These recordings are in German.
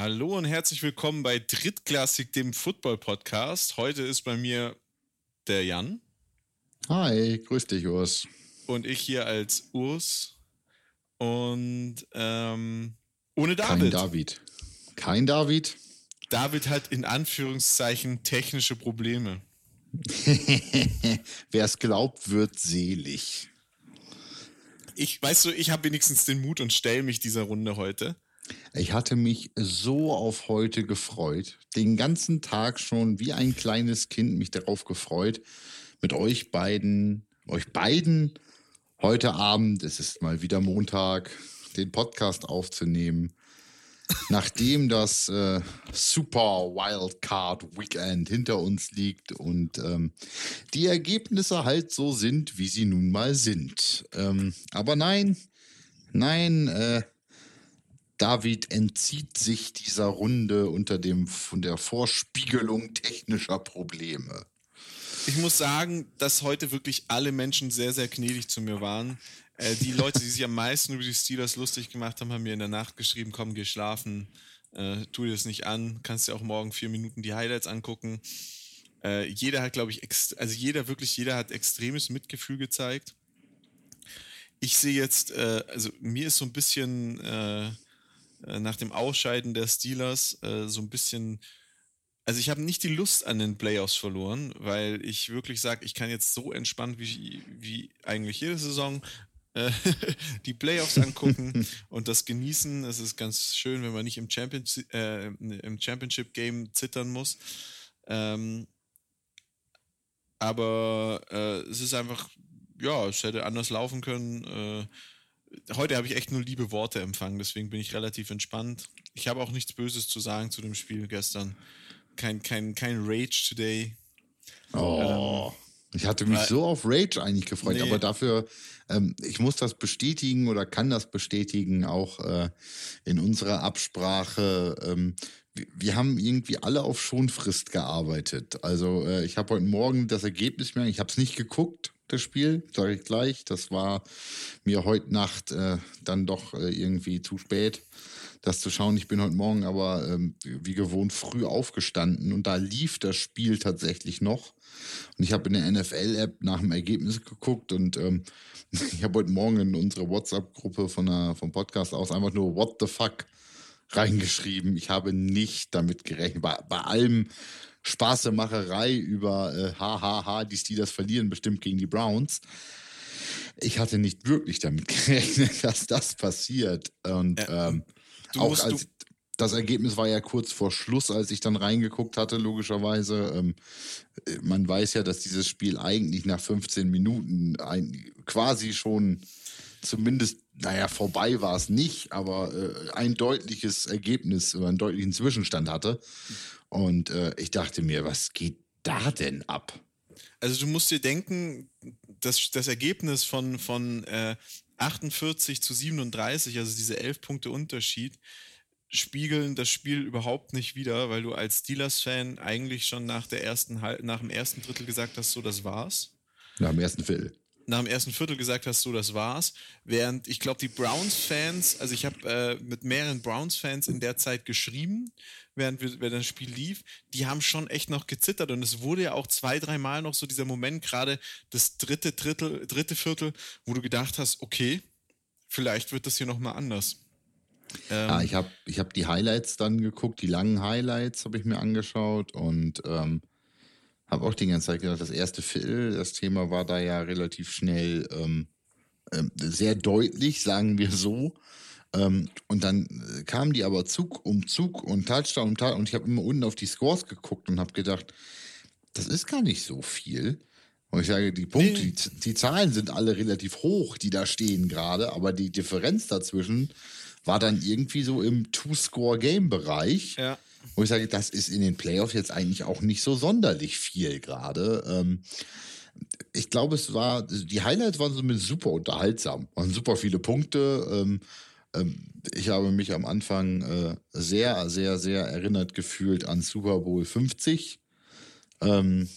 Hallo und herzlich willkommen bei Drittklassik, dem Football-Podcast. Heute ist bei mir der Jan. Hi, grüß dich, Urs. Und ich hier als Urs. Und ähm, ohne David. Kein David. Kein David. David hat in Anführungszeichen technische Probleme. Wer es glaubt, wird selig. Ich, weißt du, ich habe wenigstens den Mut und stelle mich dieser Runde heute. Ich hatte mich so auf heute gefreut. Den ganzen Tag schon wie ein kleines Kind mich darauf gefreut, mit euch beiden, euch beiden heute Abend, es ist mal wieder Montag, den Podcast aufzunehmen. Nachdem das äh, Super Wildcard Weekend hinter uns liegt und ähm, die Ergebnisse halt so sind, wie sie nun mal sind. Ähm, aber nein, nein, äh, David entzieht sich dieser Runde unter dem von der Vorspiegelung technischer Probleme. Ich muss sagen, dass heute wirklich alle Menschen sehr, sehr gnädig zu mir waren. Äh, die Leute, die sich am meisten über die Steelers lustig gemacht haben, haben mir in der Nacht geschrieben, komm, geh schlafen, äh, tu dir das nicht an, kannst dir auch morgen vier Minuten die Highlights angucken. Äh, jeder hat, glaube ich, also jeder, wirklich jeder hat extremes Mitgefühl gezeigt. Ich sehe jetzt, äh, also mir ist so ein bisschen äh, nach dem Ausscheiden der Steelers äh, so ein bisschen. Also ich habe nicht die Lust an den Playoffs verloren, weil ich wirklich sage, ich kann jetzt so entspannt wie, wie eigentlich jede Saison äh, die Playoffs angucken und das genießen. Es ist ganz schön, wenn man nicht im, Champions, äh, im Championship Game zittern muss. Ähm, aber äh, es ist einfach, ja, es hätte anders laufen können. Heute habe ich echt nur liebe Worte empfangen, deswegen bin ich relativ entspannt. Ich habe auch nichts Böses zu sagen zu dem Spiel gestern. Kein, kein, kein Rage today. Oh. Ähm, ich hatte mich so auf Rage eigentlich gefreut, nee. aber dafür, ähm, ich muss das bestätigen oder kann das bestätigen, auch äh, in unserer Absprache. Ähm, wir, wir, haben irgendwie alle auf Schonfrist gearbeitet. Also äh, ich habe heute Morgen das Ergebnis mehr, ich habe es nicht geguckt, das Spiel, sage ich gleich. Das war mir heute Nacht äh, dann doch äh, irgendwie zu spät, das zu schauen. Ich bin heute Morgen aber ähm, wie gewohnt früh aufgestanden und da lief das Spiel tatsächlich noch. Und ich habe in der NFL-App nach dem Ergebnis geguckt und ähm, ich habe heute Morgen in unsere WhatsApp-Gruppe vom Podcast aus einfach nur What the fuck reingeschrieben. Ich habe nicht damit gerechnet. Bei, bei allem Spaßemacherei über äh, hahaha, die Steelers verlieren bestimmt gegen die Browns. Ich hatte nicht wirklich damit gerechnet, dass das passiert. Und ähm, auch als, das Ergebnis war ja kurz vor Schluss, als ich dann reingeguckt hatte, logischerweise. Ähm, äh, man weiß ja, dass dieses Spiel eigentlich nach 15 Minuten ein, quasi schon zumindest, naja, vorbei war es nicht, aber äh, ein deutliches Ergebnis oder einen deutlichen Zwischenstand hatte. Und äh, ich dachte mir, was geht da denn ab? Also du musst dir denken, das, das Ergebnis von, von äh, 48 zu 37, also diese 11 Punkte Unterschied, spiegeln das Spiel überhaupt nicht wider, weil du als Steelers-Fan eigentlich schon nach, der ersten, nach dem ersten Drittel gesagt hast, so das war's. Nach dem ersten Viertel nach dem ersten Viertel gesagt hast, so das war's. Während ich glaube, die Browns-Fans, also ich habe äh, mit mehreren Browns-Fans in der Zeit geschrieben, während, wir, während das Spiel lief, die haben schon echt noch gezittert und es wurde ja auch zwei, dreimal noch so dieser Moment, gerade das dritte Drittel, dritte Viertel, wo du gedacht hast, okay, vielleicht wird das hier nochmal anders. Ähm, ja, ich habe ich hab die Highlights dann geguckt, die langen Highlights habe ich mir angeschaut und ähm, habe auch die ganze Zeit gedacht, das erste Viertel, das Thema war da ja relativ schnell ähm, äh, sehr deutlich, sagen wir so. Ähm, und dann äh, kamen die aber Zug um Zug und Touchdown um Touchdown. Und ich habe immer unten auf die Scores geguckt und habe gedacht, das ist gar nicht so viel. Und ich sage, die Punkte, nee. die, die, Zahlen sind alle relativ hoch, die da stehen gerade, aber die Differenz dazwischen war dann irgendwie so im Two-Score-Game-Bereich. Ja. Wo ich sage, das ist in den Playoffs jetzt eigentlich auch nicht so sonderlich viel gerade. Ähm, ich glaube, es war, die Highlights waren so super unterhaltsam, waren super viele Punkte. Ähm, ähm, ich habe mich am Anfang äh, sehr, sehr, sehr erinnert gefühlt an Super Bowl 50. Ähm,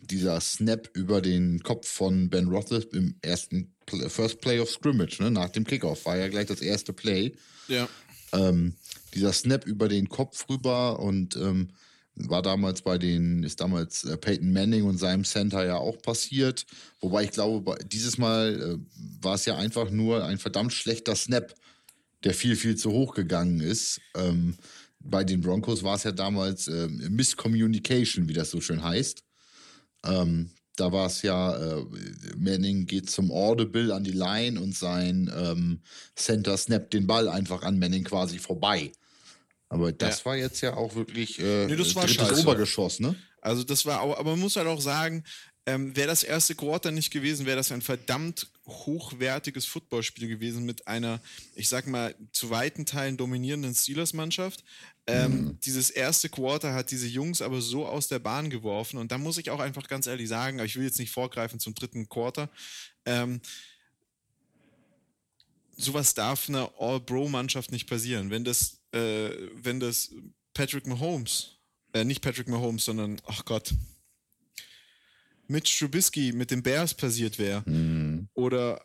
dieser Snap über den Kopf von Ben Roethlisberger im ersten First Play of Scrimmage, ne, nach dem Kickoff, war ja gleich das erste Play. Ja. Ähm, dieser Snap über den Kopf rüber und ähm, war damals bei den, ist damals äh, Peyton Manning und seinem Center ja auch passiert. Wobei ich glaube, dieses Mal äh, war es ja einfach nur ein verdammt schlechter Snap, der viel, viel zu hoch gegangen ist. Ähm, bei den Broncos war es ja damals äh, Miscommunication, wie das so schön heißt. Ähm, da war es ja, äh, Manning geht zum Audible an die Line und sein ähm, Center snappt den Ball einfach an Manning quasi vorbei. Aber das ja. war jetzt ja auch wirklich äh, nee, das war drittes Obergeschoss, ne? Also das war auch, aber man muss halt auch sagen, ähm, wäre das erste Quarter nicht gewesen, wäre das ein verdammt hochwertiges Footballspiel gewesen mit einer, ich sag mal, zu weiten Teilen dominierenden Steelers-Mannschaft. Ähm, mhm. Dieses erste Quarter hat diese Jungs aber so aus der Bahn geworfen und da muss ich auch einfach ganz ehrlich sagen, aber ich will jetzt nicht vorgreifen zum dritten Quarter. Ähm, sowas darf einer All-Bro-Mannschaft nicht passieren. Wenn das äh, wenn das Patrick Mahomes, äh, nicht Patrick Mahomes, sondern, ach Gott, Mitch Trubisky mit den Bears passiert wäre. Mhm. Oder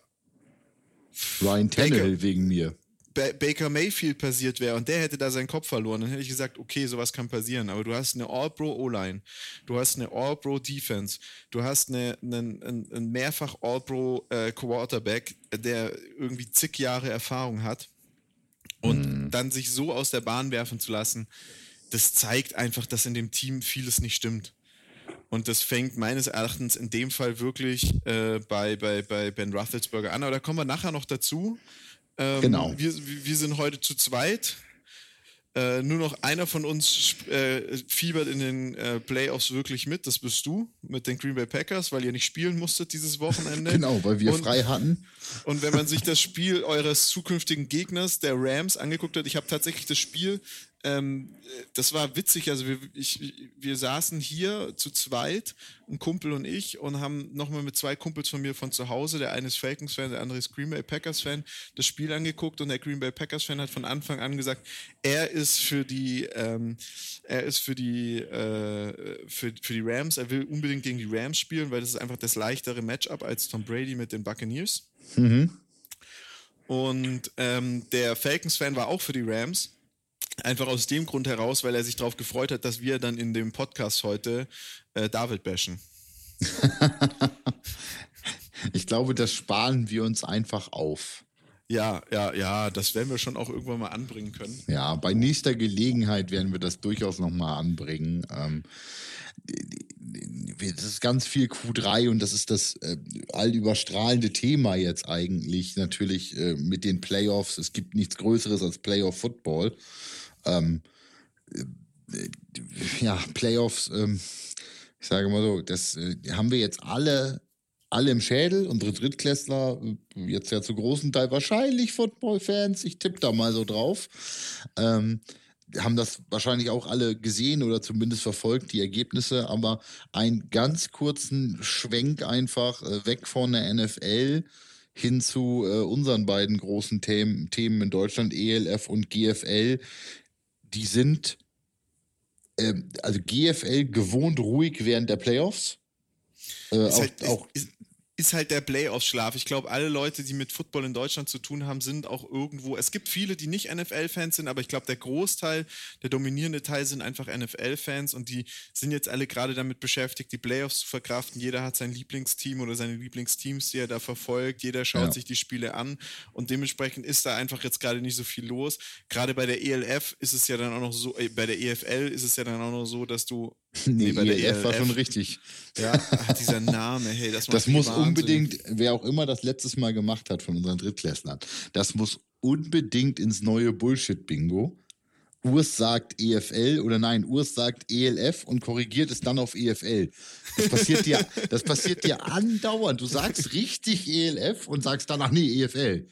Ryan Tannehill wegen mir. Baker Mayfield passiert wäre und der hätte da seinen Kopf verloren, dann hätte ich gesagt, okay, sowas kann passieren. Aber du hast eine All-Pro O-Line, du hast eine All-Pro Defense, du hast eine, einen, einen mehrfach All-Pro äh, Quarterback, der irgendwie zig Jahre Erfahrung hat. Und mhm. dann sich so aus der Bahn werfen zu lassen, das zeigt einfach, dass in dem Team vieles nicht stimmt. Und das fängt meines Erachtens in dem Fall wirklich äh, bei, bei, bei Ben Roethlisberger an. Aber da kommen wir nachher noch dazu. Ähm, genau. Wir, wir sind heute zu zweit. Äh, nur noch einer von uns äh, fiebert in den äh, Playoffs wirklich mit. Das bist du mit den Green Bay Packers, weil ihr nicht spielen musstet dieses Wochenende. genau, weil wir und, frei hatten. Und wenn man sich das Spiel eures zukünftigen Gegners, der Rams, angeguckt hat, ich habe tatsächlich das Spiel ähm, das war witzig. Also wir, ich, wir saßen hier zu zweit, ein Kumpel und ich, und haben nochmal mit zwei Kumpels von mir von zu Hause, der eine ist Falcons-Fan, der andere ist Green Bay Packers-Fan, das Spiel angeguckt und der Green Bay Packers-Fan hat von Anfang an gesagt, er ist für die, ähm, er ist für die, äh, für, für die Rams, er will unbedingt gegen die Rams spielen, weil das ist einfach das leichtere Matchup als Tom Brady mit den Buccaneers. Mhm. Und ähm, der Falcons-Fan war auch für die Rams. Einfach aus dem Grund heraus, weil er sich darauf gefreut hat, dass wir dann in dem Podcast heute äh, David bashen. ich glaube, das sparen wir uns einfach auf. Ja, ja, ja, das werden wir schon auch irgendwann mal anbringen können. Ja, bei nächster Gelegenheit werden wir das durchaus nochmal anbringen. Ähm, das ist ganz viel Q3 und das ist das äh, allüberstrahlende Thema jetzt eigentlich natürlich äh, mit den Playoffs. Es gibt nichts Größeres als Playoff-Football ähm, äh, ja, Playoffs, ähm, ich sage mal so, das äh, haben wir jetzt alle, alle im Schädel. Unsere Drittklässler, äh, jetzt ja zu großen Teil wahrscheinlich Football-Fans, ich tippe da mal so drauf, ähm, haben das wahrscheinlich auch alle gesehen oder zumindest verfolgt, die Ergebnisse, aber einen ganz kurzen Schwenk einfach äh, weg von der NFL hin zu äh, unseren beiden großen Themen, Themen in Deutschland, ELF und GFL die sind, äh, also GFL gewohnt ruhig während der Playoffs. Äh, auch, halt, auch ist, ist halt der Playoff-Schlaf. Ich glaube, alle Leute, die mit Football in Deutschland zu tun haben, sind auch irgendwo. Es gibt viele, die nicht NFL-Fans sind, aber ich glaube, der Großteil, der dominierende Teil sind einfach NFL-Fans und die sind jetzt alle gerade damit beschäftigt, die Playoffs zu verkraften. Jeder hat sein Lieblingsteam oder seine Lieblingsteams, die er da verfolgt. Jeder schaut ja. sich die Spiele an und dementsprechend ist da einfach jetzt gerade nicht so viel los. Gerade bei der ELF ist es ja dann auch noch so, äh, bei der EFL ist es ja dann auch noch so, dass du Nee, bei der ELF war schon richtig. Ja, ach, dieser Name, hey, das, das muss unbedingt, wer auch immer das letztes Mal gemacht hat von unseren Drittklässlern, das muss unbedingt ins neue Bullshit-Bingo. Urs sagt EFL oder nein, Urs sagt ELF und korrigiert es dann auf EFL. Das passiert dir, das passiert dir andauernd. Du sagst richtig ELF und sagst danach, nee, EFL.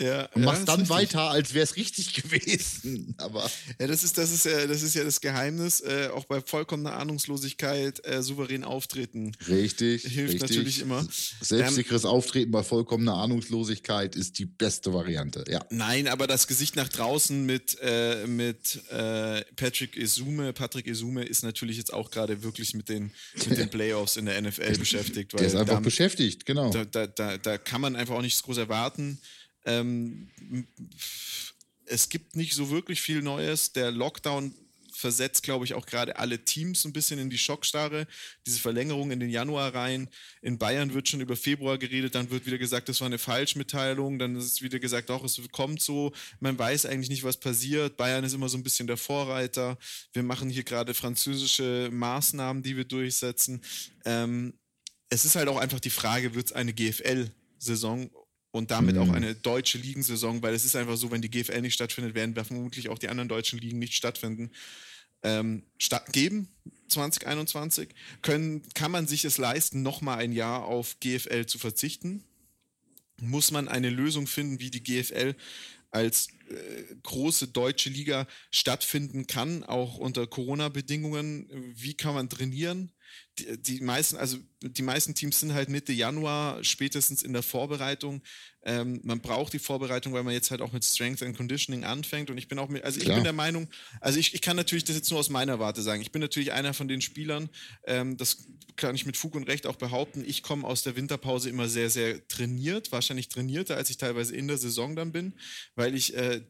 Ja, und machst ja, dann weiter, als wäre es richtig gewesen. Aber ja, das ist, das ist ja, das ist ja das Geheimnis. Äh, auch bei vollkommener Ahnungslosigkeit äh, souverän auftreten. Richtig. Hilft richtig. natürlich immer. Selbstsicheres ähm, Auftreten bei vollkommener Ahnungslosigkeit ist die beste Variante. Ja. Nein, aber das Gesicht nach draußen mit, äh, mit äh, Patrick Esume, Patrick Esume ist natürlich jetzt auch gerade wirklich mit den, mit den Playoffs in der NFL beschäftigt. der ist einfach da, beschäftigt, genau. Da, da, da, da kann man einfach auch nichts groß erwarten. Ähm, es gibt nicht so wirklich viel Neues. Der Lockdown versetzt, glaube ich, auch gerade alle Teams ein bisschen in die Schockstarre. Diese Verlängerung in den Januar rein. In Bayern wird schon über Februar geredet, dann wird wieder gesagt, das war eine Falschmitteilung, dann ist wieder gesagt, auch es kommt so. Man weiß eigentlich nicht, was passiert. Bayern ist immer so ein bisschen der Vorreiter. Wir machen hier gerade französische Maßnahmen, die wir durchsetzen. Ähm, es ist halt auch einfach die Frage, wird es eine GFL-Saison und damit mhm. auch eine deutsche Ligensaison, weil es ist einfach so, wenn die GFL nicht stattfindet, werden vermutlich auch die anderen deutschen Ligen nicht stattfinden ähm, geben, 2021, können, kann man sich es leisten, nochmal ein Jahr auf GFL zu verzichten? Muss man eine Lösung finden, wie die GFL als äh, große deutsche Liga stattfinden kann, auch unter Corona-Bedingungen? Wie kann man trainieren? Die, die, meisten, also die meisten Teams sind halt Mitte Januar, spätestens in der Vorbereitung. Ähm, man braucht die Vorbereitung, weil man jetzt halt auch mit Strength and Conditioning anfängt. Und ich bin auch mit, also ich Klar. bin der Meinung, also ich, ich kann natürlich das jetzt nur aus meiner Warte sagen. Ich bin natürlich einer von den Spielern, ähm, das kann ich mit Fug und Recht auch behaupten. Ich komme aus der Winterpause immer sehr, sehr trainiert, wahrscheinlich trainierter, als ich teilweise in der Saison dann bin, weil ich äh,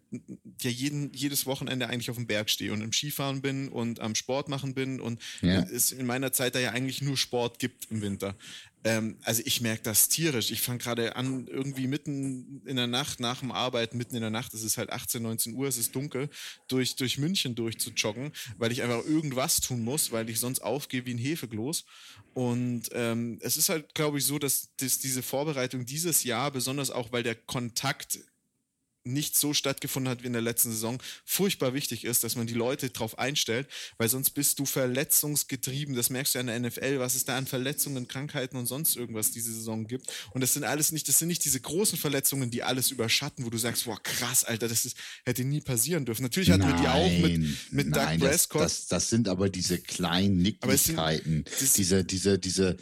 ja jeden, jedes Wochenende eigentlich auf dem Berg stehe und im Skifahren bin und am Sport machen bin und ja. es in meiner Zeit da ja eigentlich nur Sport gibt im Winter. Ähm, also ich merke das tierisch. Ich fange gerade an, irgendwie mitten in der Nacht, nach dem Arbeiten, mitten in der Nacht, es ist halt 18, 19 Uhr, es ist dunkel, durch, durch München durchzujoggen, weil ich einfach irgendwas tun muss, weil ich sonst aufgehe wie ein Hefegloß. Und ähm, es ist halt, glaube ich, so, dass, dass diese Vorbereitung dieses Jahr, besonders auch, weil der Kontakt nicht so stattgefunden hat wie in der letzten Saison, furchtbar wichtig ist, dass man die Leute darauf einstellt, weil sonst bist du verletzungsgetrieben. Das merkst du ja in der NFL, was es da an Verletzungen, Krankheiten und sonst irgendwas diese Saison gibt. Und das sind alles nicht, das sind nicht diese großen Verletzungen, die alles überschatten, wo du sagst, boah, krass, Alter, das ist, hätte nie passieren dürfen. Natürlich hatten nein, wir die auch mit, mit nein, Doug Prescott. Das, das, das, sind aber diese kleinen Nicklichkeiten, diese, diese, diese,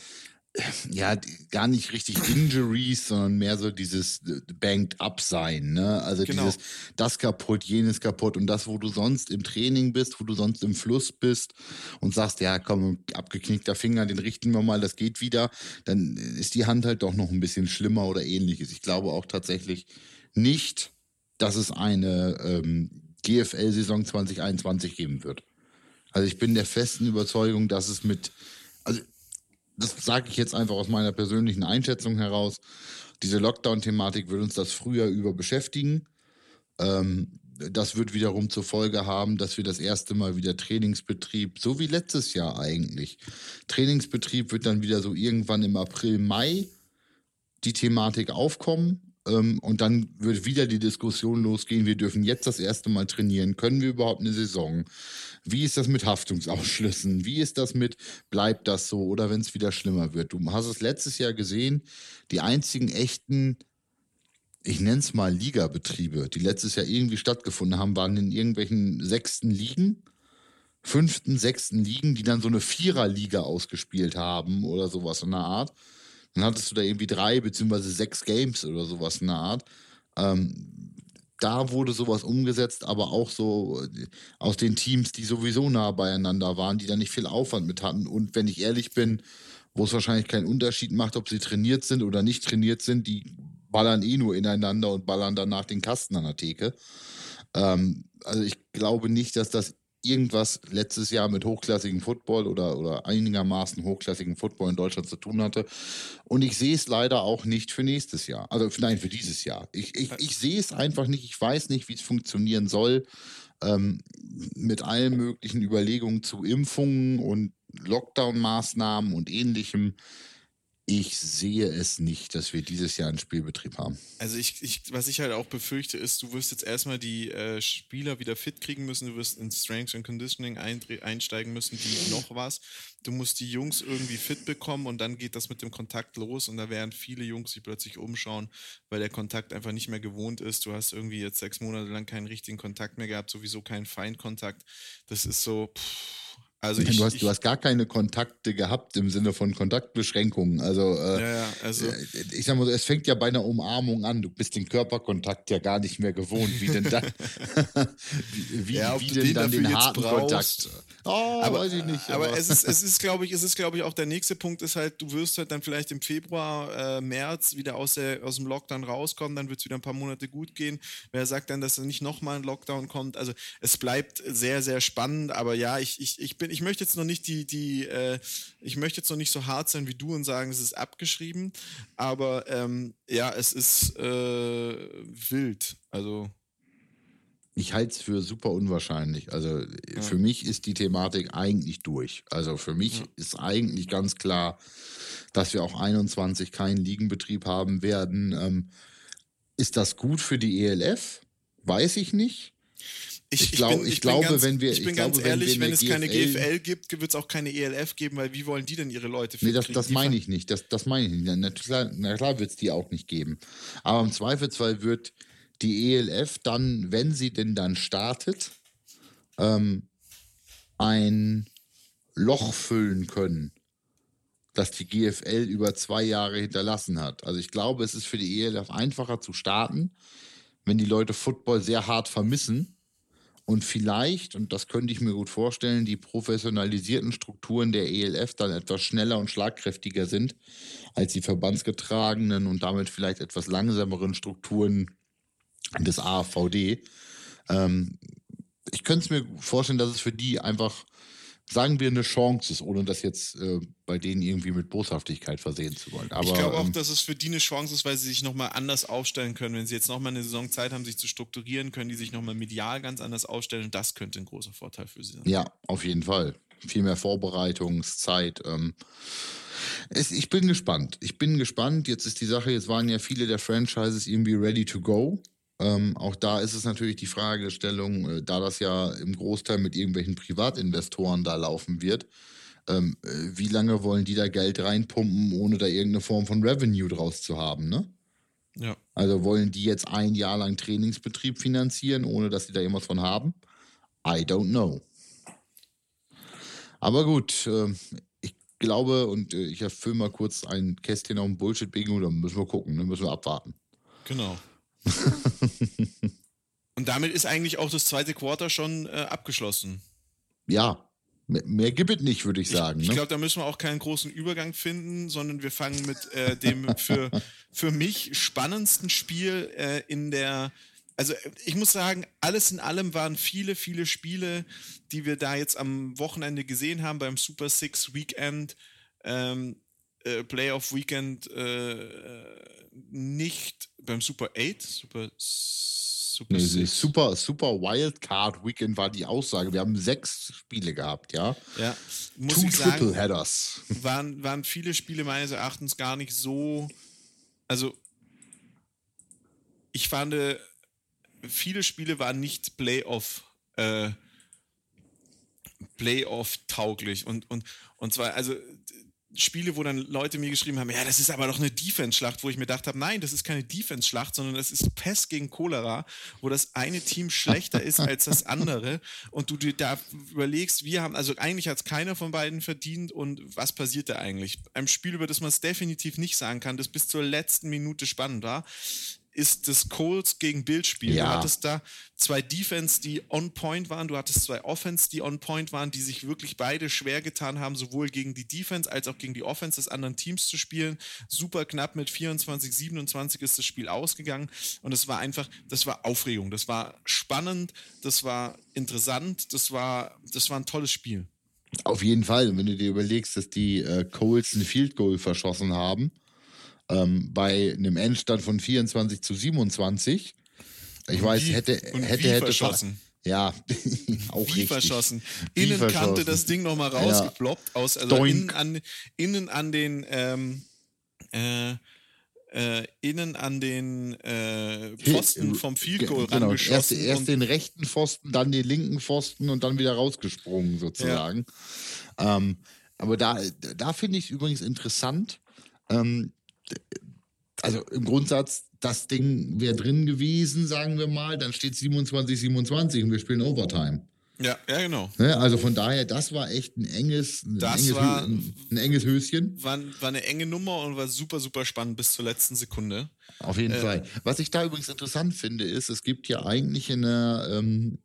ja, gar nicht richtig Injuries, sondern mehr so dieses äh, Banked Up sein, ne? Also genau. dieses, das kaputt, jenes kaputt und das, wo du sonst im Training bist, wo du sonst im Fluss bist und sagst, ja, komm, abgeknickter Finger, den richten wir mal, das geht wieder, dann ist die Hand halt doch noch ein bisschen schlimmer oder ähnliches. Ich glaube auch tatsächlich nicht, dass es eine ähm, GFL-Saison 2021 geben wird. Also ich bin der festen Überzeugung, dass es mit, also das sage ich jetzt einfach aus meiner persönlichen Einschätzung heraus, diese Lockdown-Thematik wird uns das früher über beschäftigen. Ähm, das wird wiederum zur Folge haben, dass wir das erste Mal wieder Trainingsbetrieb, so wie letztes Jahr eigentlich. Trainingsbetrieb wird dann wieder so irgendwann im April, Mai die Thematik aufkommen. Ähm, und dann wird wieder die Diskussion losgehen, wir dürfen jetzt das erste Mal trainieren. Können wir überhaupt eine Saison? Wie ist das mit Haftungsausschlüssen? Wie ist das mit, bleibt das so oder wenn es wieder schlimmer wird? Du hast es letztes Jahr gesehen, die einzigen echten, ich nenne es mal Ligabetriebe, die letztes Jahr irgendwie stattgefunden haben, waren in irgendwelchen sechsten Ligen, fünften, sechsten Ligen, die dann so eine Viererliga ausgespielt haben oder sowas in der Art. Dann hattest du da irgendwie drei beziehungsweise sechs Games oder sowas in der Art. Ähm, da wurde sowas umgesetzt, aber auch so äh, aus den Teams, die sowieso nah beieinander waren, die da nicht viel Aufwand mit hatten. Und wenn ich ehrlich bin, wo es wahrscheinlich keinen Unterschied macht, ob sie trainiert sind oder nicht trainiert sind, die ballern eh nur ineinander und ballern danach den Kasten an der Theke. Ähm, also ich glaube nicht, dass das irgendwas letztes Jahr mit hochklassigem Football oder, oder einigermaßen hochklassigem Football in Deutschland zu tun hatte. Und ich sehe es leider auch nicht für nächstes Jahr. Also nein, für dieses Jahr. Ich, ich, ich sehe es einfach nicht. Ich weiß nicht, wie es funktionieren soll. Ähm, mit allen möglichen Überlegungen zu Impfungen und Lockdown-Maßnahmen und ähnlichem ich sehe es nicht, dass wir dieses Jahr einen Spielbetrieb haben. Also ich, ich, was ich halt auch befürchte, ist, du wirst jetzt erstmal die äh, Spieler wieder fit kriegen müssen, du wirst in Strength and Conditioning einsteigen müssen, die noch was. Du musst die Jungs irgendwie fit bekommen und dann geht das mit dem Kontakt los und da werden viele Jungs sich plötzlich umschauen, weil der Kontakt einfach nicht mehr gewohnt ist. Du hast irgendwie jetzt sechs Monate lang keinen richtigen Kontakt mehr gehabt, sowieso keinen Feinkontakt. Das ist so, pff, Also ich, du, hast, ich, du hast gar keine Kontakte gehabt im Sinne von Kontaktbeschränkungen. Also, äh, ja, ja, also äh, ich sag mal so, es fängt ja bei einer Umarmung an. Du bist den Körperkontakt ja gar nicht mehr gewohnt. Wie denn dann, wie, ja, wie denn dann den harten Kontakt? Oh, aber, weiß ich nicht. Aber, aber es ist, es ist, glaube ich, es ist, glaube ich, auch der nächste Punkt ist halt, du wirst halt dann vielleicht im Februar, äh, März wieder aus, der, aus dem Lockdown rauskommen, dann wird es wieder ein paar Monate gut gehen. Wer sagt dann, dass da nicht nochmal ein Lockdown kommt? Also es bleibt sehr, sehr spannend, aber ja, ich, ich, ich bin bin, ich möchte jetzt noch nicht die, die, äh, ich möchte jetzt noch nicht so hart sein wie du und sagen, es ist abgeschrieben, aber ähm, ja, es ist äh, wild. Also. Ich halte es für super unwahrscheinlich. Also ja. für mich ist die Thematik eigentlich durch. Also für mich ja. ist eigentlich ganz klar, dass wir auch 21 keinen Liegenbetrieb haben werden. Ähm, ist das gut für die ELF? Weiß ich nicht. Ich, ich, glaub, ich, bin, ich glaube, ganz, wenn wir. Ich bin ganz glaube, ehrlich, wenn, wenn es GFL, keine GFL gibt, wird es auch keine ELF geben, weil wie wollen die denn ihre Leute finden? Nee, das, das meine ich nicht. Das, das meine ich nicht. Na klar, na klar wird es die auch nicht geben. Aber im Zweifelsfall wird die ELF dann, wenn sie denn dann startet, ähm, ein Loch füllen können, das die GFL über zwei Jahre hinterlassen hat. Also ich glaube, es ist für die ELF einfacher zu starten, wenn die Leute Football sehr hart vermissen und vielleicht, und das könnte ich mir gut vorstellen, die professionalisierten Strukturen der ELF dann etwas schneller und schlagkräftiger sind als die verbandsgetragenen und damit vielleicht etwas langsameren Strukturen des AVD. Ähm, ich könnte es mir vorstellen, dass es für die einfach sagen wir, eine Chance ist, ohne das jetzt äh, bei denen irgendwie mit Boshaftigkeit versehen zu wollen. Aber, ich glaube auch, ähm, dass es für die eine Chance ist, weil sie sich nochmal anders aufstellen können. Wenn sie jetzt nochmal eine Saison Zeit haben, sich zu strukturieren, können die sich nochmal medial ganz anders aufstellen. Und das könnte ein großer Vorteil für sie sein. Ja, auf jeden Fall. Viel mehr Vorbereitungszeit. Ähm, es, ich bin gespannt. Ich bin gespannt. Jetzt ist die Sache, jetzt waren ja viele der Franchises irgendwie ready to go. Ähm, auch da ist es natürlich die Fragestellung, äh, da das ja im Großteil mit irgendwelchen Privatinvestoren da laufen wird, ähm, äh, wie lange wollen die da Geld reinpumpen, ohne da irgendeine Form von Revenue draus zu haben, ne? Ja. Also wollen die jetzt ein Jahr lang Trainingsbetrieb finanzieren, ohne dass sie da irgendwas von haben? I don't know. Aber gut, äh, ich glaube, und äh, ich erfülle mal kurz ein Kästchen auf dem Bullshit-Bingo, dann müssen wir gucken, dann müssen wir abwarten. Genau. Und damit ist eigentlich auch das zweite Quarter schon äh, abgeschlossen. Ja, mehr, mehr gibt es nicht, würde ich sagen. Ich, ich ne? glaube, da müssen wir auch keinen großen Übergang finden, sondern wir fangen mit äh, dem für, für mich spannendsten Spiel äh, in der. Also ich muss sagen, alles in allem waren viele, viele Spiele, die wir da jetzt am Wochenende gesehen haben beim Super Six Weekend. Ähm, äh, Playoff Weekend äh, nicht beim Super 8, Super Super, nee, super, super Wildcard Weekend war die Aussage. Wir haben sechs Spiele gehabt, ja. Ja. Muss Two Triple Headers. Waren, waren viele Spiele meines Erachtens gar nicht so. Also, ich fand, viele Spiele waren nicht Playoff. Äh, Playoff tauglich und, und, und zwar, also Spiele, wo dann Leute mir geschrieben haben, ja, das ist aber doch eine Defense-Schlacht, wo ich mir gedacht habe, nein, das ist keine Defense-Schlacht, sondern das ist Pest gegen Cholera, wo das eine Team schlechter ist als das andere und du dir da überlegst, wir haben, also eigentlich hat es keiner von beiden verdient und was passiert da eigentlich? Ein Spiel, über das man es definitiv nicht sagen kann, das bis zur letzten Minute spannend war, ist das Colts gegen Bildspiel. Ja. Du hattest da zwei Defense, die on point waren, du hattest zwei Offense, die on point waren, die sich wirklich beide schwer getan haben, sowohl gegen die Defense als auch gegen die Offense des anderen Teams zu spielen. Super knapp mit 24, 27 ist das Spiel ausgegangen und es war einfach, das war Aufregung, das war spannend, das war interessant, das war, das war ein tolles Spiel. Auf jeden Fall, wenn du dir überlegst, dass die äh, Colts ein Field Goal verschossen haben ähm, bei einem Endstand von 24 zu 27. Ich weiß, wie, hätte, hätte, hätte. Verschossen. Ja, auch wie richtig. verschossen. Innen kannte das Ding nochmal rausgeploppt ja. aus, also innen an, innen an den, ähm, äh, äh, innen an den äh, Pfosten vom Field Goal genau, rangeschossen. Erst, erst den rechten Pfosten, dann den linken Pfosten und dann wieder rausgesprungen sozusagen. Ja. Ähm, aber da, da finde ich es übrigens interessant, ähm, also im Grundsatz, das Ding wäre drin gewesen, sagen wir mal, dann steht 27, 27 und wir spielen Overtime. Ja, ja, genau. Ne, also von daher, das war echt ein enges, ein, enges, war, ein, ein enges, Höschen. War, war, eine enge Nummer und war super, super spannend bis zur letzten Sekunde. Auf jeden äh, Fall. Was ich da übrigens interessant finde, ist, es gibt ja eigentlich in der ähm,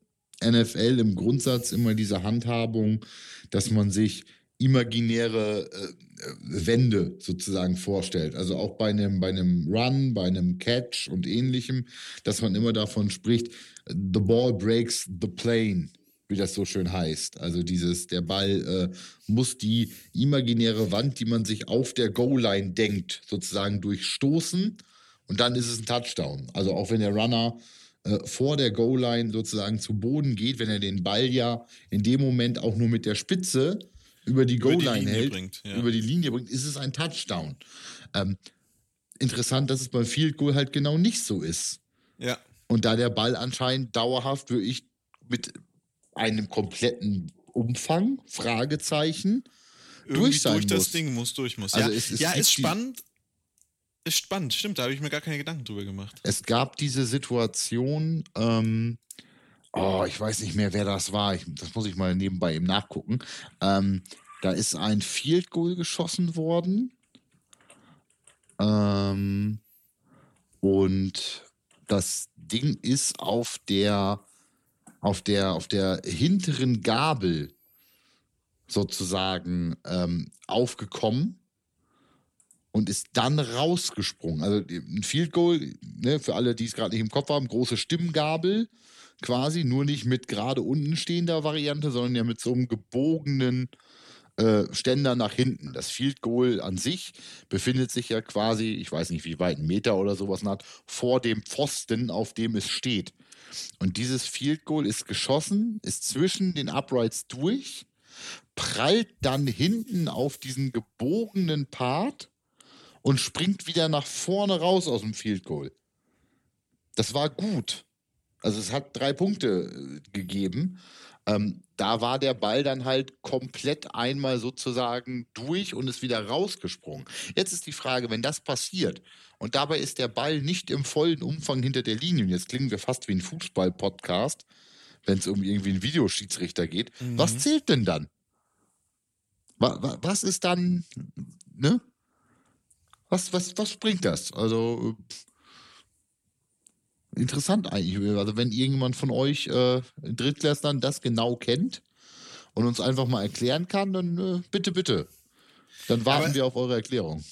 NFL im Grundsatz immer diese Handhabung, dass man sich imaginäre äh, Wände sozusagen vorstellt. Also auch bei einem, bei einem Run, bei einem Catch und ähnlichem, dass man immer davon spricht, the ball breaks the plane wie das so schön heißt. Also dieses, der Ball äh, muss die imaginäre Wand, die man sich auf der Goal-Line denkt, sozusagen durchstoßen und dann ist es ein Touchdown. Also auch wenn der Runner äh, vor der Goal-Line sozusagen zu Boden geht, wenn er den Ball ja in dem Moment auch nur mit der Spitze über die Goal-Line hält, bringt, ja. über die Linie bringt, ist es ein Touchdown. Ähm, interessant, dass es beim Field Goal halt genau nicht so ist. Ja. Und da der Ball anscheinend dauerhaft, würde ich mit einem kompletten Umfang, Fragezeichen, Irgendwie durch sein durch muss. das Ding muss, durch muss. Also ja, es, es ja ist spannend. Ist spannend, stimmt, da habe ich mir gar keine Gedanken drüber gemacht. Es gab diese Situation, ähm, oh, ich weiß nicht mehr, wer das war, ich, das muss ich mal nebenbei eben nachgucken. Ähm, da ist ein Field Goal geschossen worden. Ähm, und das Ding ist auf der auf der, auf der hinteren Gabel sozusagen ähm, aufgekommen und ist dann rausgesprungen. Also ein Field Goal, ne, für alle, die es gerade nicht im Kopf haben, große Stimmgabel quasi, nur nicht mit gerade unten stehender Variante, sondern ja mit so einem gebogenen äh, Ständer nach hinten. Das Field Goal an sich befindet sich ja quasi, ich weiß nicht wie weit, ein Meter oder sowas hat, vor dem Pfosten, auf dem es steht. Und dieses Field Goal ist geschossen, ist zwischen den Uprights durch, prallt dann hinten auf diesen gebogenen Part und springt wieder nach vorne raus aus dem Field Goal. Das war gut. Also es hat drei Punkte äh, gegeben. Ähm, da war der Ball dann halt komplett einmal sozusagen durch und ist wieder rausgesprungen. Jetzt ist die Frage, wenn das passiert und dabei ist der Ball nicht im vollen Umfang hinter der Linie, und jetzt klingen wir fast wie ein Fußball-Podcast, wenn es um irgendwie einen Videoschiedsrichter geht, mhm. was zählt denn dann? Was ist dann, ne? Was, was, was bringt das? Also, Interessant eigentlich. Also wenn irgendjemand von euch äh, Drittklässlern das genau kennt und uns einfach mal erklären kann, dann äh, bitte, bitte. Dann warten Aber wir auf eure Erklärung.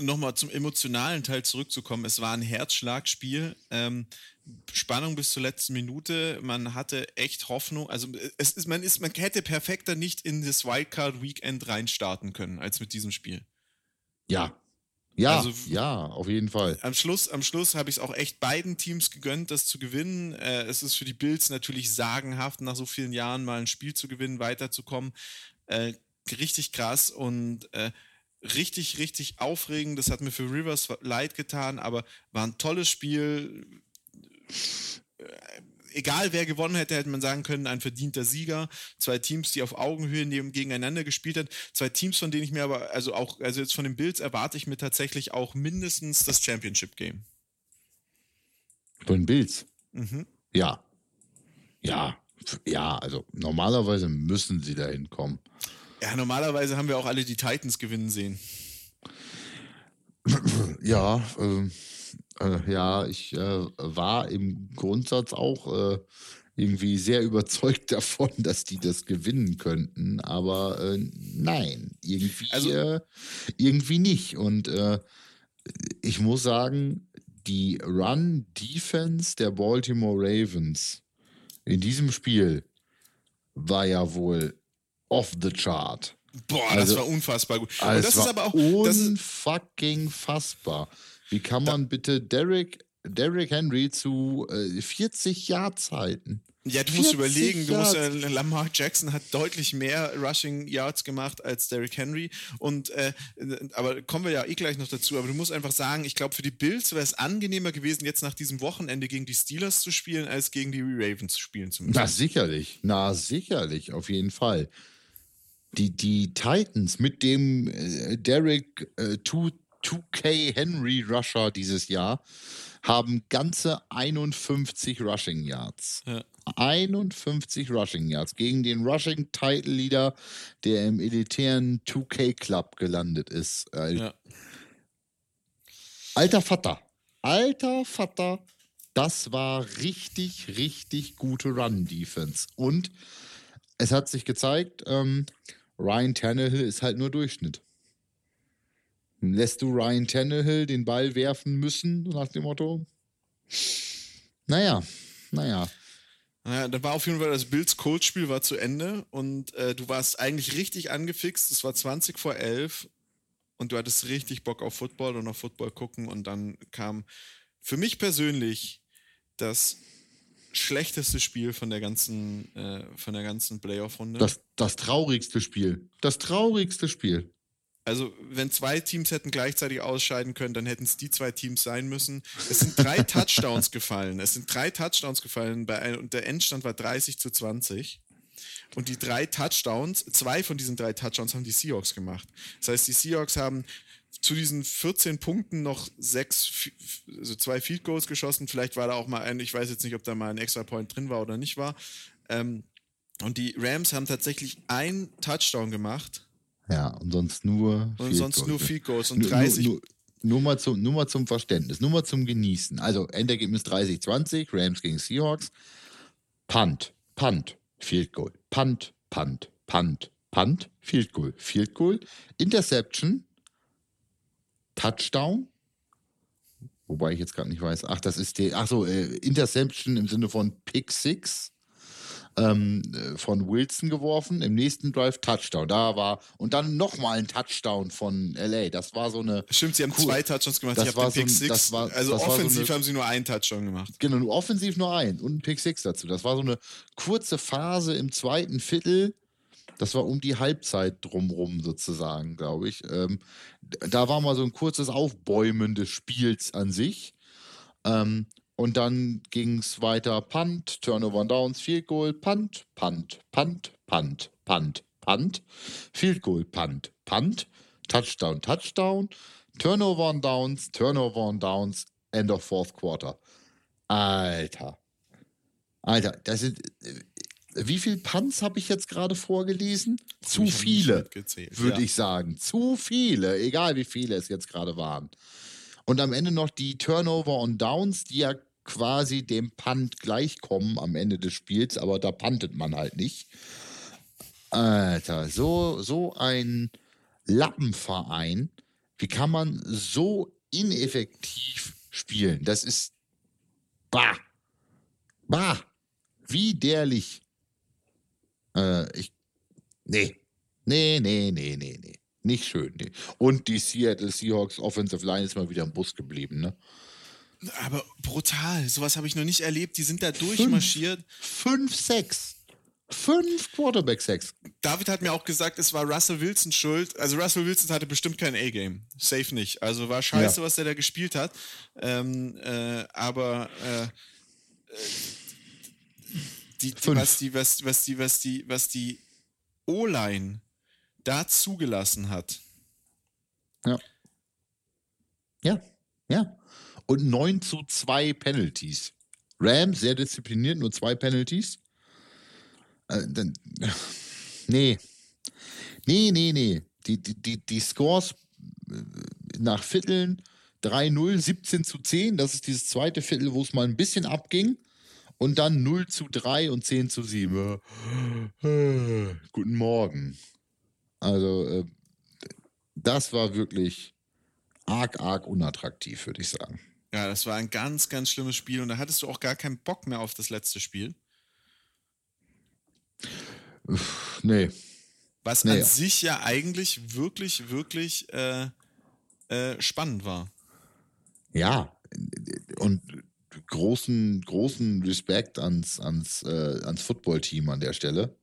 Nochmal zum emotionalen Teil zurückzukommen. Es war ein Herzschlagspiel. Ähm, Spannung bis zur letzten Minute. Man hatte echt Hoffnung. Also es ist, man, ist, man hätte perfekter nicht in das Wildcard Weekend reinstarten können als mit diesem Spiel. Ja, ja, also, ja, auf jeden Fall. Am Schluss, am Schluss habe ich es auch echt beiden Teams gegönnt, das zu gewinnen. Äh, es ist für die Bills natürlich sagenhaft, nach so vielen Jahren mal ein Spiel zu gewinnen, weiterzukommen. Äh, richtig krass und äh, richtig, richtig aufregend. Das hat mir für Rivers leid getan, aber war ein tolles Spiel egal wer gewonnen hätte, hätte man sagen können, ein verdienter Sieger. Zwei Teams, die auf Augenhöhe neben, gegeneinander gespielt haben. Zwei Teams, von denen ich mir aber, also auch, also jetzt von den Bills erwarte ich mir tatsächlich auch mindestens das Championship Game. Von den Bills? Mhm. Ja. Ja. Ja, also normalerweise müssen sie dahin kommen. Ja, normalerweise haben wir auch alle die Titans gewinnen sehen. Ja, ähm äh, ja, ich äh, war im Grundsatz auch äh, irgendwie sehr überzeugt davon, dass die das gewinnen könnten, aber äh, nein, irgendwie, also, äh, irgendwie nicht. Und äh, ich muss sagen, die Run-Defense der Baltimore Ravens in diesem Spiel war ja wohl off the chart. Boah, also, das war unfassbar gut. Also das ist aber auch unfucking fassbar. Wie kann man da, bitte Derrick, Derrick Henry zu äh, 40 Yards halten? Ja, du musst überlegen, du musst, äh, Lamar Jackson hat deutlich mehr Rushing Yards gemacht als Derrick Henry. Und äh, aber kommen wir ja eh gleich noch dazu. Aber du musst einfach sagen, ich glaube, für die Bills wäre es angenehmer gewesen, jetzt nach diesem Wochenende gegen die Steelers zu spielen, als gegen die Ravens zu spielen zu müssen. Na sicherlich, na sicherlich, auf jeden Fall. Die, die Titans mit dem äh, Derrick äh, 2K Henry Rusher dieses Jahr haben ganze 51 Rushing Yards. Ja. 51 Rushing Yards gegen den Rushing Title Leader, der im elitären 2K Club gelandet ist. Ja. Alter Vater, alter Vater, das war richtig, richtig gute Run-Defense. Und es hat sich gezeigt, ähm, Ryan Tannehill ist halt nur Durchschnitt. Lässt du Ryan Tannehill den Ball werfen müssen, nach dem Motto? Naja, naja. Naja, da war auf jeden Fall das Bills Colts-Spiel war zu Ende und äh, du warst eigentlich richtig angefixt. Es war 20 vor 11 und du hattest richtig Bock auf Football und auf Football gucken und dann kam für mich persönlich das schlechteste Spiel von der ganzen, äh, von der ganzen Playoff-Runde. Das, das traurigste Spiel. Das traurigste Spiel. Also, wenn zwei Teams hätten gleichzeitig ausscheiden können, dann hätten es die zwei Teams sein müssen. Es sind drei Touchdowns gefallen. Es sind drei Touchdowns gefallen bei, und der Endstand war 30 zu 20. Und die drei Touchdowns, zwei von diesen drei Touchdowns haben die Seahawks gemacht. Das heißt, die Seahawks haben zu diesen 14 Punkten noch sechs, also zwei Field Goals geschossen. Vielleicht war da auch mal ein, ich weiß jetzt nicht, ob da mal ein extra Point drin war oder nicht war. Ähm, und die Rams haben tatsächlich ein Touchdown gemacht ja, und sonst nur. Und sonst Goals. nur Field Goals und 30. Nur, nur, nur, mal zum, nur mal zum Verständnis, nur mal zum Genießen. Also Endergebnis 30-20, Rams gegen Seahawks. Punt, Punt, Field Goal. Punt, Punt, Punt, Punt, Field Goal, Field Goal. Interception, Touchdown. Wobei ich jetzt gerade nicht weiß. Ach, das ist die. Ach so, äh, Interception im Sinne von Pick Six ähm, äh, von Wilson geworfen, im nächsten Drive Touchdown. Da war und dann nochmal ein Touchdown von LA. Das war so eine. Stimmt, sie haben cool, zwei Touchdowns gemacht. Das den Pick so das war, also das offensiv so eine, haben sie nur einen Touchdown gemacht. Genau, nur offensiv nur einen und ein Pick Six dazu. Das war so eine kurze Phase im zweiten Viertel. Das war um die Halbzeit drumrum sozusagen, glaube ich. Ähm, da war mal so ein kurzes Aufbäumen des Spiels an sich. Ähm, und dann ging es weiter: Punt, Turnover and Downs, Field Goal, Punt, Punt, Punt, Punt, Punt, Punt, Field Goal, Punt, Punt, Touchdown, Touchdown, Turnover and Downs, Turnover and Downs, End of Fourth Quarter. Alter. Alter, das sind. Äh, wie viele Punts habe ich jetzt gerade vorgelesen? Zu viele, würde ja. ich sagen. Zu viele, egal wie viele es jetzt gerade waren. Und am Ende noch die Turnover und Downs, die ja quasi dem Punt gleichkommen am Ende des Spiels, aber da puntet man halt nicht. Alter, so, so ein Lappenverein, wie kann man so ineffektiv spielen? Das ist bah, bah, widerlich. Äh, ich, nee, nee, nee, nee, nee, nee. Nicht schön, nee. Und die Seattle Seahawks Offensive Line ist mal wieder im Bus geblieben, ne? Aber brutal, sowas habe ich noch nicht erlebt. Die sind da durchmarschiert. Fünf, sechs. Fünf Quarterback-Sacks. David hat mir auch gesagt, es war Russell Wilson schuld. Also Russell Wilson hatte bestimmt kein A-Game. Safe nicht. Also war scheiße, ja. was er da gespielt hat. Ähm, äh, aber äh, äh die, die, was die, was, was die, was die, was die O-Line da zugelassen hat. Ja. Ja, ja und 9 zu 2 Penalties. Rams sehr diszipliniert, nur zwei Penalties. Äh, dann, nee. Nee, nee, nee. Die, die, die, die Scores äh, nach Vierteln 3-0, 17 zu 10. Das ist dieses zweite Viertel, wo es mal ein bisschen abging. Und dann 0 zu 3 und 10 zu 7. Äh, guten Morgen. Also, äh, das war wirklich arg, arg unattraktiv, würde ich sagen. Ja, das war ein ganz, ganz schlimmes Spiel und da hattest du auch gar keinen Bock mehr auf das letzte Spiel. Nee. Was nee. an sich ja eigentlich wirklich, wirklich äh, äh, spannend war. Ja, und großen, großen Respekt ans, ans, äh, ans Footballteam an der Stelle.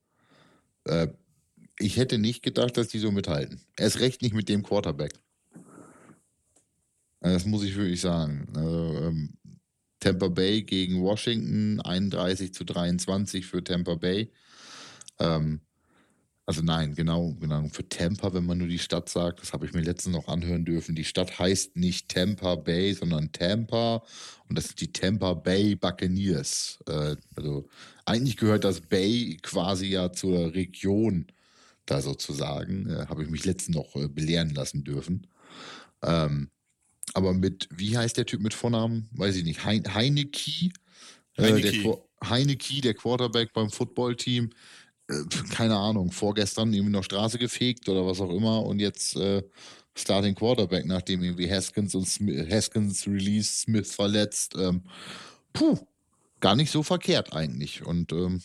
Äh, ich hätte nicht gedacht, dass die so mithalten. Erst recht nicht mit dem Quarterback. Das muss ich wirklich sagen. Also, ähm, Tampa Bay gegen Washington, 31 zu 23 für Tampa Bay. Ähm, Also nein, genau, genau. Für Tampa, wenn man nur die Stadt sagt, das habe ich mir letztens noch anhören dürfen. Die Stadt heißt nicht Tampa Bay, sondern Tampa. Und das sind die Tampa Bay Buccaneers. Äh, also eigentlich gehört das Bay quasi ja zur Region da sozusagen. Äh, habe ich mich letztens noch äh, belehren lassen dürfen. Ähm, aber mit, wie heißt der Typ mit Vornamen? Weiß ich nicht. Hein Heineke. Heineke. Äh, der, Heineke, der Quarterback beim Footballteam. Äh, keine Ahnung, vorgestern irgendwie noch Straße gefegt oder was auch immer und jetzt äh, Starting Quarterback, nachdem irgendwie Haskins und Smith, Haskins release, Smith verletzt. Ähm, puh, gar nicht so verkehrt eigentlich. Und ähm,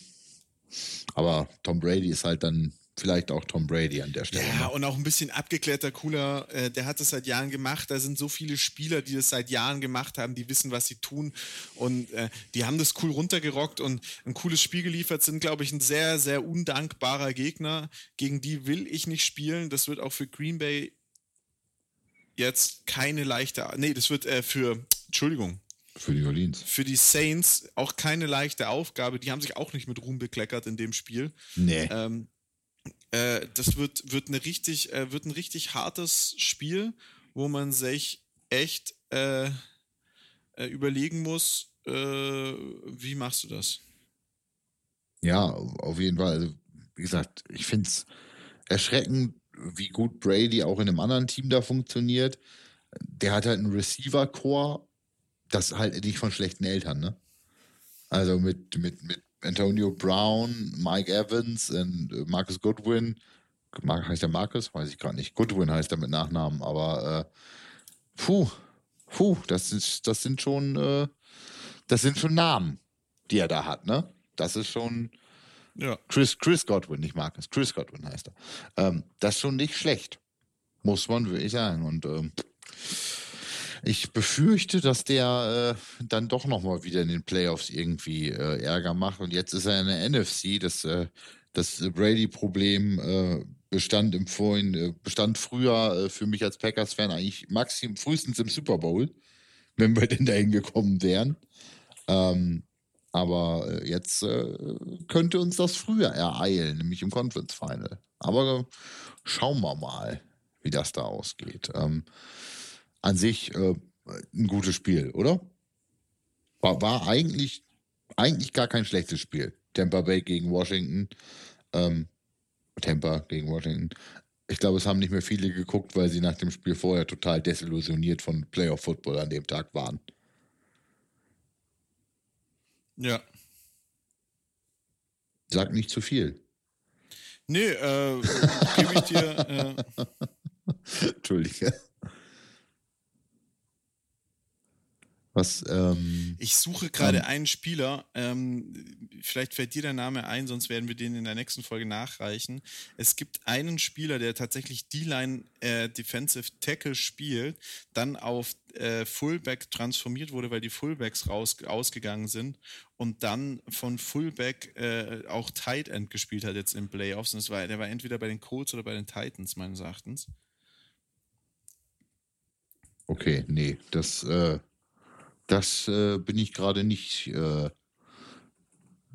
aber Tom Brady ist halt dann vielleicht auch Tom Brady an der Stelle. Ja, und auch ein bisschen abgeklärter, cooler. Äh, der hat das seit Jahren gemacht. Da sind so viele Spieler, die das seit Jahren gemacht haben, die wissen, was sie tun. Und äh, die haben das cool runtergerockt und ein cooles Spiel geliefert. Sind, glaube ich, ein sehr, sehr undankbarer Gegner. Gegen die will ich nicht spielen. Das wird auch für Green Bay jetzt keine leichte. Nee, das wird äh, für. Entschuldigung, für die Orleans. Für die Saints auch keine leichte Aufgabe. Die haben sich auch nicht mit Ruhm bekleckert in dem Spiel. Nee. Ähm, äh, das wird, wird, eine richtig, äh, wird ein richtig hartes Spiel, wo man sich echt äh, äh überlegen muss, äh, wie machst du das? Ja, auf jeden Fall. Also, wie gesagt, ich finde es erschreckend, wie gut Brady auch in einem anderen Team da funktioniert. Der hat halt einen Receiver-Core, das halt nicht von schlechten Eltern, ne? Also mit, mit, mit Antonio Brown, Mike Evans und äh, Marcus Goodwin. Heißt der Marcus? Weiß ich gerade nicht. Goodwin heißt er mit Nachnamen, aber äh, puh, puh, das, ist, das sind schon, äh, das sind schon Namen, die er da hat, ne? Das ist schon ja. Chris, Chris Godwin, nicht Marcus, Chris Godwin heißt er. Ähm, das ist schon nicht schlecht, muss man wirklich sagen. Und ähm, ich befürchte, dass der äh, dann doch nochmal wieder in den Playoffs irgendwie äh, Ärger macht. Und jetzt ist er in der NFC. Das, äh, das Brady-Problem äh, bestand im Vorhin, äh, bestand früher äh, für mich als Packers-Fan eigentlich maximum frühestens im Super Bowl, wenn wir denn dahin gekommen wären. Ähm, aber jetzt könnte uns das früher ereilen, nämlich im Conference Final. Aber schauen wir mal, wie das da ausgeht. Ähm, an sich äh, ein gutes Spiel, oder? War, war eigentlich, eigentlich gar kein schlechtes Spiel. Tampa Bay gegen Washington. Ähm, Tampa gegen Washington. Ich glaube, es haben nicht mehr viele geguckt, weil sie nach dem Spiel vorher total desillusioniert von Playoff Football an dem Tag waren. Ja. Sag nicht zu viel. Nee, äh, gebe ich dir. Äh, Entschuldige. Was, ähm, ich suche gerade ähm, einen Spieler, ähm, vielleicht fällt dir der Name ein, sonst werden wir den in der nächsten Folge nachreichen. Es gibt einen Spieler, der tatsächlich D-Line äh, Defensive Tackle spielt, dann auf äh, Fullback transformiert wurde, weil die Fullbacks raus, ausgegangen sind und dann von Fullback äh, auch Tight End gespielt hat jetzt in Playoffs. Und war, der war entweder bei den Colts oder bei den Titans, meines Erachtens. Okay, nee, das äh, das äh, bin ich gerade nicht, äh,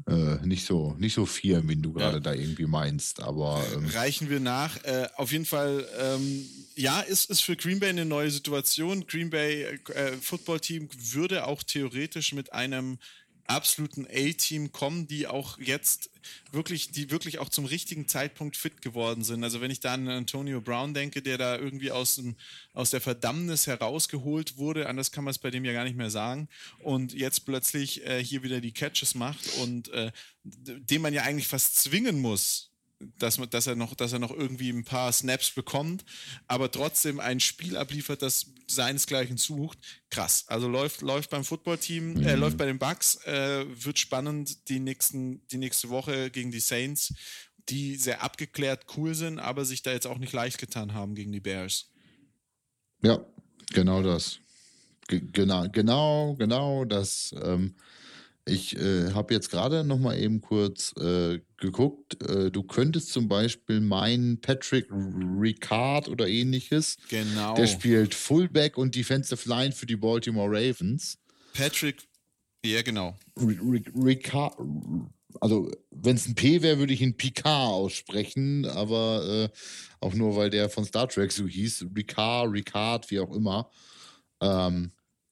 äh, nicht so nicht so firm, wenn du gerade ja. da irgendwie meinst. Aber ähm, reichen wir nach. Äh, auf jeden Fall, ähm, ja, ist ist für Green Bay eine neue Situation. Green Bay äh, Football Team würde auch theoretisch mit einem absoluten A-Team kommen, die auch jetzt wirklich, die wirklich auch zum richtigen Zeitpunkt fit geworden sind. Also wenn ich da an Antonio Brown denke, der da irgendwie aus, dem, aus der Verdammnis herausgeholt wurde, anders kann man es bei dem ja gar nicht mehr sagen, und jetzt plötzlich äh, hier wieder die Catches macht und äh, den man ja eigentlich fast zwingen muss, dass, dass, er noch, dass er noch irgendwie ein paar Snaps bekommt, aber trotzdem ein Spiel abliefert, das seinesgleichen sucht. Krass. Also läuft, läuft beim Footballteam, äh, mhm. läuft bei den Bucks, äh, wird spannend die, nächsten, die nächste Woche gegen die Saints, die sehr abgeklärt cool sind, aber sich da jetzt auch nicht leicht getan haben gegen die Bears. Ja, genau das. G genau, genau, genau das. Ähm, ich äh, habe jetzt gerade noch mal eben kurz äh, geguckt. Äh, du könntest zum Beispiel meinen Patrick Ricard oder ähnliches. Genau. Der spielt Fullback und Defensive Line für die Baltimore Ravens. Patrick, ja genau. Ricard, also wenn es ein P wäre, würde ich ihn Picard aussprechen, aber äh, auch nur, weil der von Star Trek so hieß. Ricard, Ricard, wie auch immer. Ähm,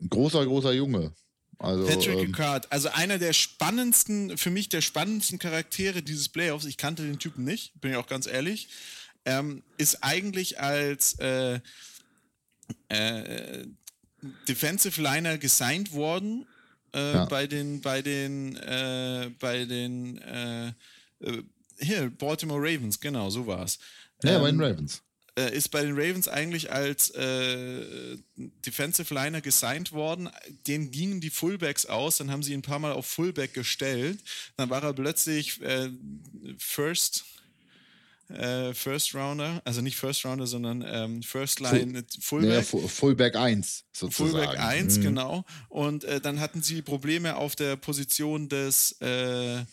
großer, großer Junge. Also, Patrick ähm, Ricard, also einer der spannendsten, für mich der spannendsten Charaktere dieses Playoffs, ich kannte den Typen nicht, bin ich auch ganz ehrlich, ähm, ist eigentlich als äh, äh, Defensive Liner gesigned worden äh, ja. bei den, bei den, äh, bei den, äh, äh, hier, Baltimore Ravens, genau, so war es. Ja, ähm, bei den Ravens. Äh, ist bei den Ravens eigentlich als äh, Defensive Liner gesigned worden. Den gingen die Fullbacks aus, dann haben sie ihn ein paar Mal auf Fullback gestellt. Dann war er plötzlich First, äh, First Rounder, also nicht First Rounder, sondern ähm, First Line Full, Fullback. Nee, Fullback 1 sozusagen. Fullback 1, mhm. genau. Und äh, dann hatten sie Probleme auf der Position des äh,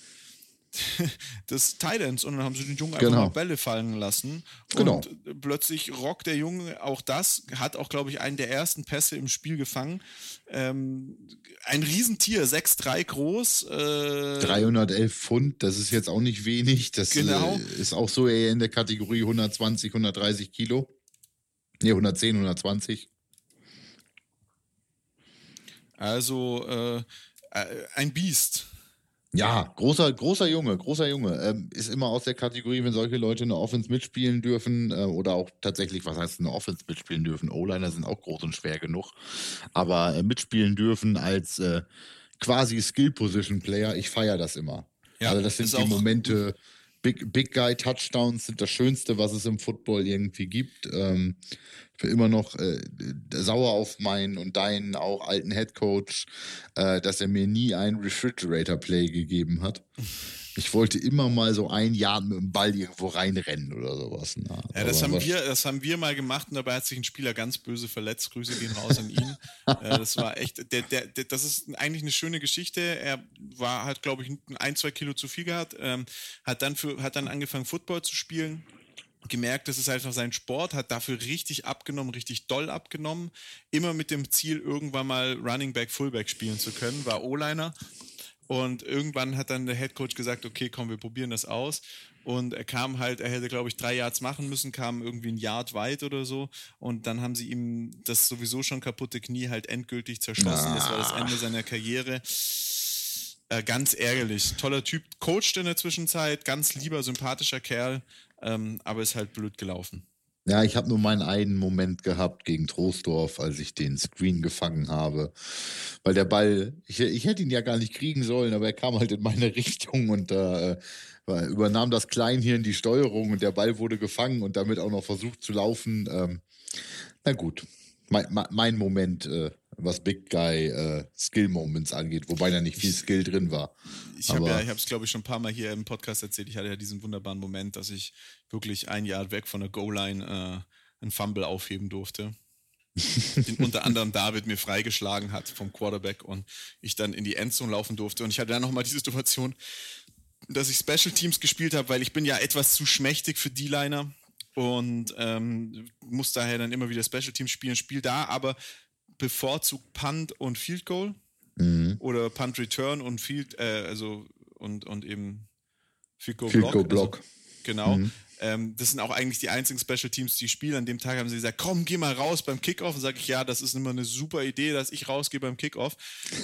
des Titans und dann haben sie den Jungen einfach genau. mal Bälle fallen lassen. Genau. Und plötzlich rockt der Junge auch das, hat auch, glaube ich, einen der ersten Pässe im Spiel gefangen. Ähm, ein Riesentier, 6'3 groß. Äh, 311 Pfund, das ist jetzt auch nicht wenig. Das genau. äh, ist auch so eher in der Kategorie 120, 130 Kilo. Ne, 110, 120. Also äh, ein Biest. Ja, großer, großer Junge, großer Junge. Ähm, ist immer aus der Kategorie, wenn solche Leute eine Offense mitspielen dürfen äh, oder auch tatsächlich, was heißt eine Offense mitspielen dürfen? O-Liner sind auch groß und schwer genug, aber äh, mitspielen dürfen als äh, quasi Skill-Position-Player, ich feiere das immer. Ja, also das sind die Momente, Big, Big Guy Touchdowns sind das Schönste, was es im Football irgendwie gibt. Ähm, für immer noch äh, sauer auf meinen und deinen auch alten Head Coach, äh, dass er mir nie ein Refrigerator Play gegeben hat. Ich wollte immer mal so ein Jahr mit dem Ball irgendwo reinrennen oder sowas. Na, ne? ja, das haben, wir, das haben wir mal gemacht und dabei hat sich ein Spieler ganz böse verletzt. Grüße gehen raus an ihn. äh, das war echt, der, der, der, das ist eigentlich eine schöne Geschichte. Er war, hat, glaube ich, ein, zwei Kilo zu viel gehabt, ähm, hat, dann für, hat dann angefangen, Football zu spielen gemerkt, das ist einfach sein Sport, hat dafür richtig abgenommen, richtig doll abgenommen. Immer mit dem Ziel, irgendwann mal Running Back, Fullback spielen zu können, war O-Liner und irgendwann hat dann der Head Coach gesagt, okay, komm, wir probieren das aus. Und er kam halt, er hätte, glaube ich, drei Yards machen müssen, kam irgendwie ein Yard weit oder so. Und dann haben sie ihm das sowieso schon kaputte Knie halt endgültig zerschossen. Das war das Ende seiner Karriere. Äh, ganz ärgerlich. Toller Typ, coacht in der Zwischenzeit, ganz lieber, sympathischer Kerl, ähm, aber ist halt blöd gelaufen. Ja, ich habe nur meinen einen Moment gehabt gegen Troisdorf, als ich den Screen gefangen habe. Weil der Ball, ich, ich hätte ihn ja gar nicht kriegen sollen, aber er kam halt in meine Richtung und da äh, übernahm das Kleinhirn die Steuerung und der Ball wurde gefangen und damit auch noch versucht zu laufen. Ähm, na gut, mein, mein Moment, äh, was Big Guy äh, Skill Moments angeht, wobei da nicht viel Skill drin war. Ich habe ja, ich habe es glaube ich schon ein paar Mal hier im Podcast erzählt. Ich hatte ja diesen wunderbaren Moment, dass ich wirklich ein Jahr weg von der Goal-Line äh, einen Fumble aufheben durfte. den unter anderem David mir freigeschlagen hat vom Quarterback und ich dann in die Endzone laufen durfte. Und ich hatte dann nochmal die Situation, dass ich Special Teams gespielt habe, weil ich bin ja etwas zu schmächtig für D-Liner und ähm, muss daher dann immer wieder Special Teams spielen. Spiel da aber bevorzugt Punt und Field Goal mhm. oder Punt Return und Field, äh, also und, und eben Field Goal Field Block. Goal Block. Also, genau. Mhm. Ähm, das sind auch eigentlich die einzigen Special Teams, die spielen. An dem Tag haben sie gesagt, komm, geh mal raus beim Kickoff. Und sage ich, ja, das ist immer eine super Idee, dass ich rausgehe beim Kickoff.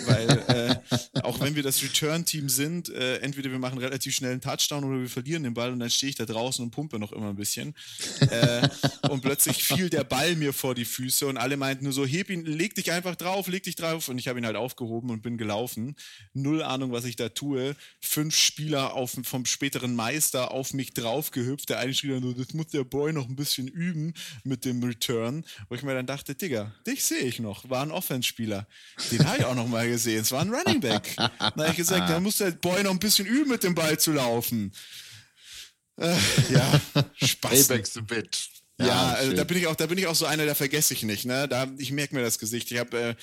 Weil äh, auch wenn wir das Return-Team sind, äh, entweder wir machen relativ schnell einen Touchdown oder wir verlieren den Ball und dann stehe ich da draußen und pumpe noch immer ein bisschen. Äh, und plötzlich fiel der Ball mir vor die Füße und alle meinten nur so, heb ihn, leg dich einfach drauf, leg dich drauf. Und ich habe ihn halt aufgehoben und bin gelaufen. Null Ahnung, was ich da tue. Fünf Spieler auf, vom späteren Meister auf mich draufgehüpft. Der eine schrie dann das muss der Boy noch ein bisschen üben mit dem Return. Wo ich mir dann dachte, Digga, dich sehe ich noch. War ein Offense-Spieler. Den habe ich auch noch mal gesehen. Es war ein Running Back. Da habe ich gesagt, da muss der Boy noch ein bisschen üben, mit dem Ball zu laufen. Äh, ja, Spaß. Payback's the bitch. Ja, ja also da bin ich auch, da bin ich auch so einer, der vergesse ich nicht. Ne? Da, ich merke mir das Gesicht. Ich habe äh,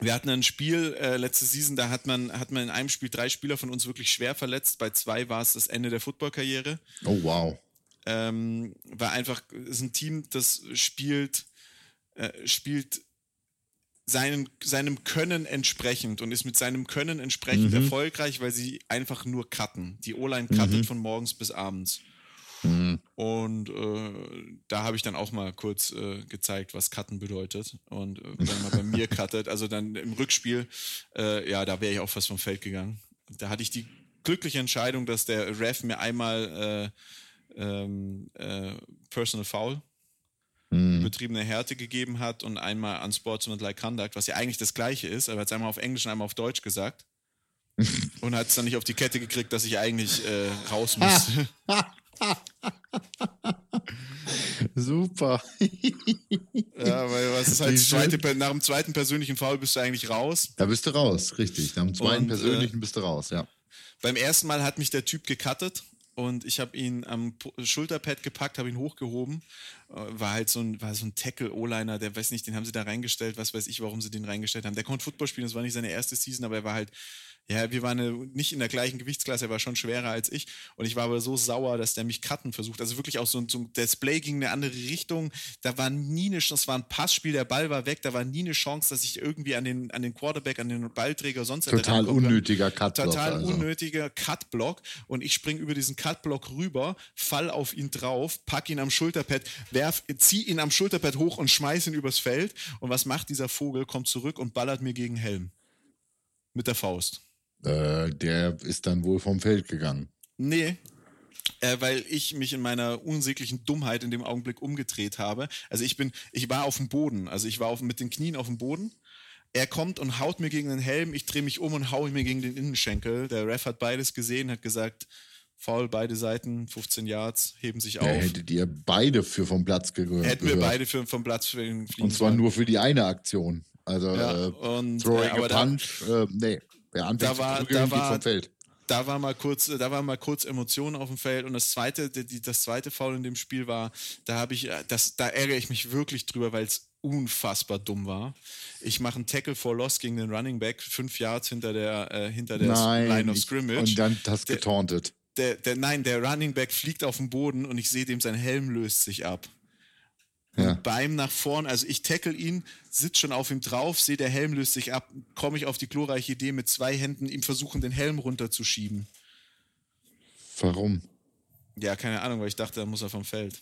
wir hatten ein Spiel äh, letzte Season, da hat man, hat man in einem Spiel drei Spieler von uns wirklich schwer verletzt. Bei zwei war es das Ende der Footballkarriere. Oh wow ähm, weil einfach ist ein Team, das spielt, äh, spielt seinen, seinem Können entsprechend und ist mit seinem Können entsprechend mhm. erfolgreich, weil sie einfach nur cutten. Die O-Line cuttet mhm. von morgens bis abends. Mhm. Und äh, da habe ich dann auch mal kurz äh, gezeigt, was Cutten bedeutet. Und äh, wenn man bei mir cuttet, also dann im Rückspiel, äh, ja, da wäre ich auch fast vom Feld gegangen. Da hatte ich die glückliche Entscheidung, dass der Ref mir einmal äh, ähm, äh, Personal Foul mhm. übertriebene Härte gegeben hat und einmal unsportsmanlike conduct, was ja eigentlich das gleiche ist, aber er hat es einmal auf Englisch und einmal auf Deutsch gesagt. und hat es dann nicht auf die Kette gekriegt, dass ich eigentlich äh, raus muss. Super. ja, weil was ist halt zweite, nach dem zweiten persönlichen Foul bist du eigentlich raus. Da bist du raus, richtig. Nach dem zweiten und, äh, persönlichen äh, bist du raus, ja. Beim ersten Mal hat mich der Typ gecuttet und ich habe ihn am Schulterpad gepackt, habe ihn hochgehoben. Äh, war halt so ein, war so ein Tackle-O-Liner, der weiß nicht, den haben sie da reingestellt, was weiß ich, warum sie den reingestellt haben. Der konnte Football spielen, das war nicht seine erste Season, aber er war halt ja, wir waren nicht in der gleichen Gewichtsklasse, er war schon schwerer als ich. Und ich war aber so sauer, dass der mich cutten versucht. Also wirklich auch so, so ein Display ging in eine andere Richtung. Da war nie eine Chance, das war ein Passspiel, der Ball war weg, da war nie eine Chance, dass ich irgendwie an den, an den Quarterback, an den Ballträger sonst Total unnötiger Cutblock. Total also. unnötiger Cutblock. Und ich springe über diesen Cutblock rüber, fall auf ihn drauf, pack ihn am Schulterpad, werf, zieh ihn am Schulterpad hoch und schmeiß ihn übers Feld. Und was macht dieser Vogel? Kommt zurück und ballert mir gegen Helm. Mit der Faust. Äh, der ist dann wohl vom Feld gegangen. Nee, äh, weil ich mich in meiner unsäglichen Dummheit in dem Augenblick umgedreht habe. Also ich bin, ich war auf dem Boden, also ich war auf, mit den Knien auf dem Boden. Er kommt und haut mir gegen den Helm, ich drehe mich um und haue mir gegen den Innenschenkel. Der Ref hat beides gesehen, hat gesagt, faul, beide Seiten, 15 Yards, heben sich auf. Ja, hättet ihr beide für vom Platz gehört. Hätten wir beide für vom Platz fliegen Und zwar nur für die eine Aktion. Also ja, äh, und, throwing äh, a punch, äh, nee. Wer anfängt da war, prügeln, da war, vom Feld. Da war mal kurz, da war mal kurz Emotionen auf dem Feld und das zweite, die, das zweite Foul in dem Spiel war, da habe ich, das, da ärgere ich mich wirklich drüber, weil es unfassbar dumm war. Ich mache einen Tackle for Loss gegen den Running Back, fünf Yards hinter der, äh, hinter der nein, Line of Scrimmage. Und dann das getauntet. Der, der, nein, der Running Back fliegt auf den Boden und ich sehe dem, sein Helm löst sich ab. Ja. beim nach vorn, also ich tackle ihn, sitze schon auf ihm drauf, sehe, der Helm löst sich ab, komme ich auf die glorreiche Idee, mit zwei Händen ihm versuchen, den Helm runterzuschieben. Warum? Ja, keine Ahnung, weil ich dachte, da muss er vom Feld.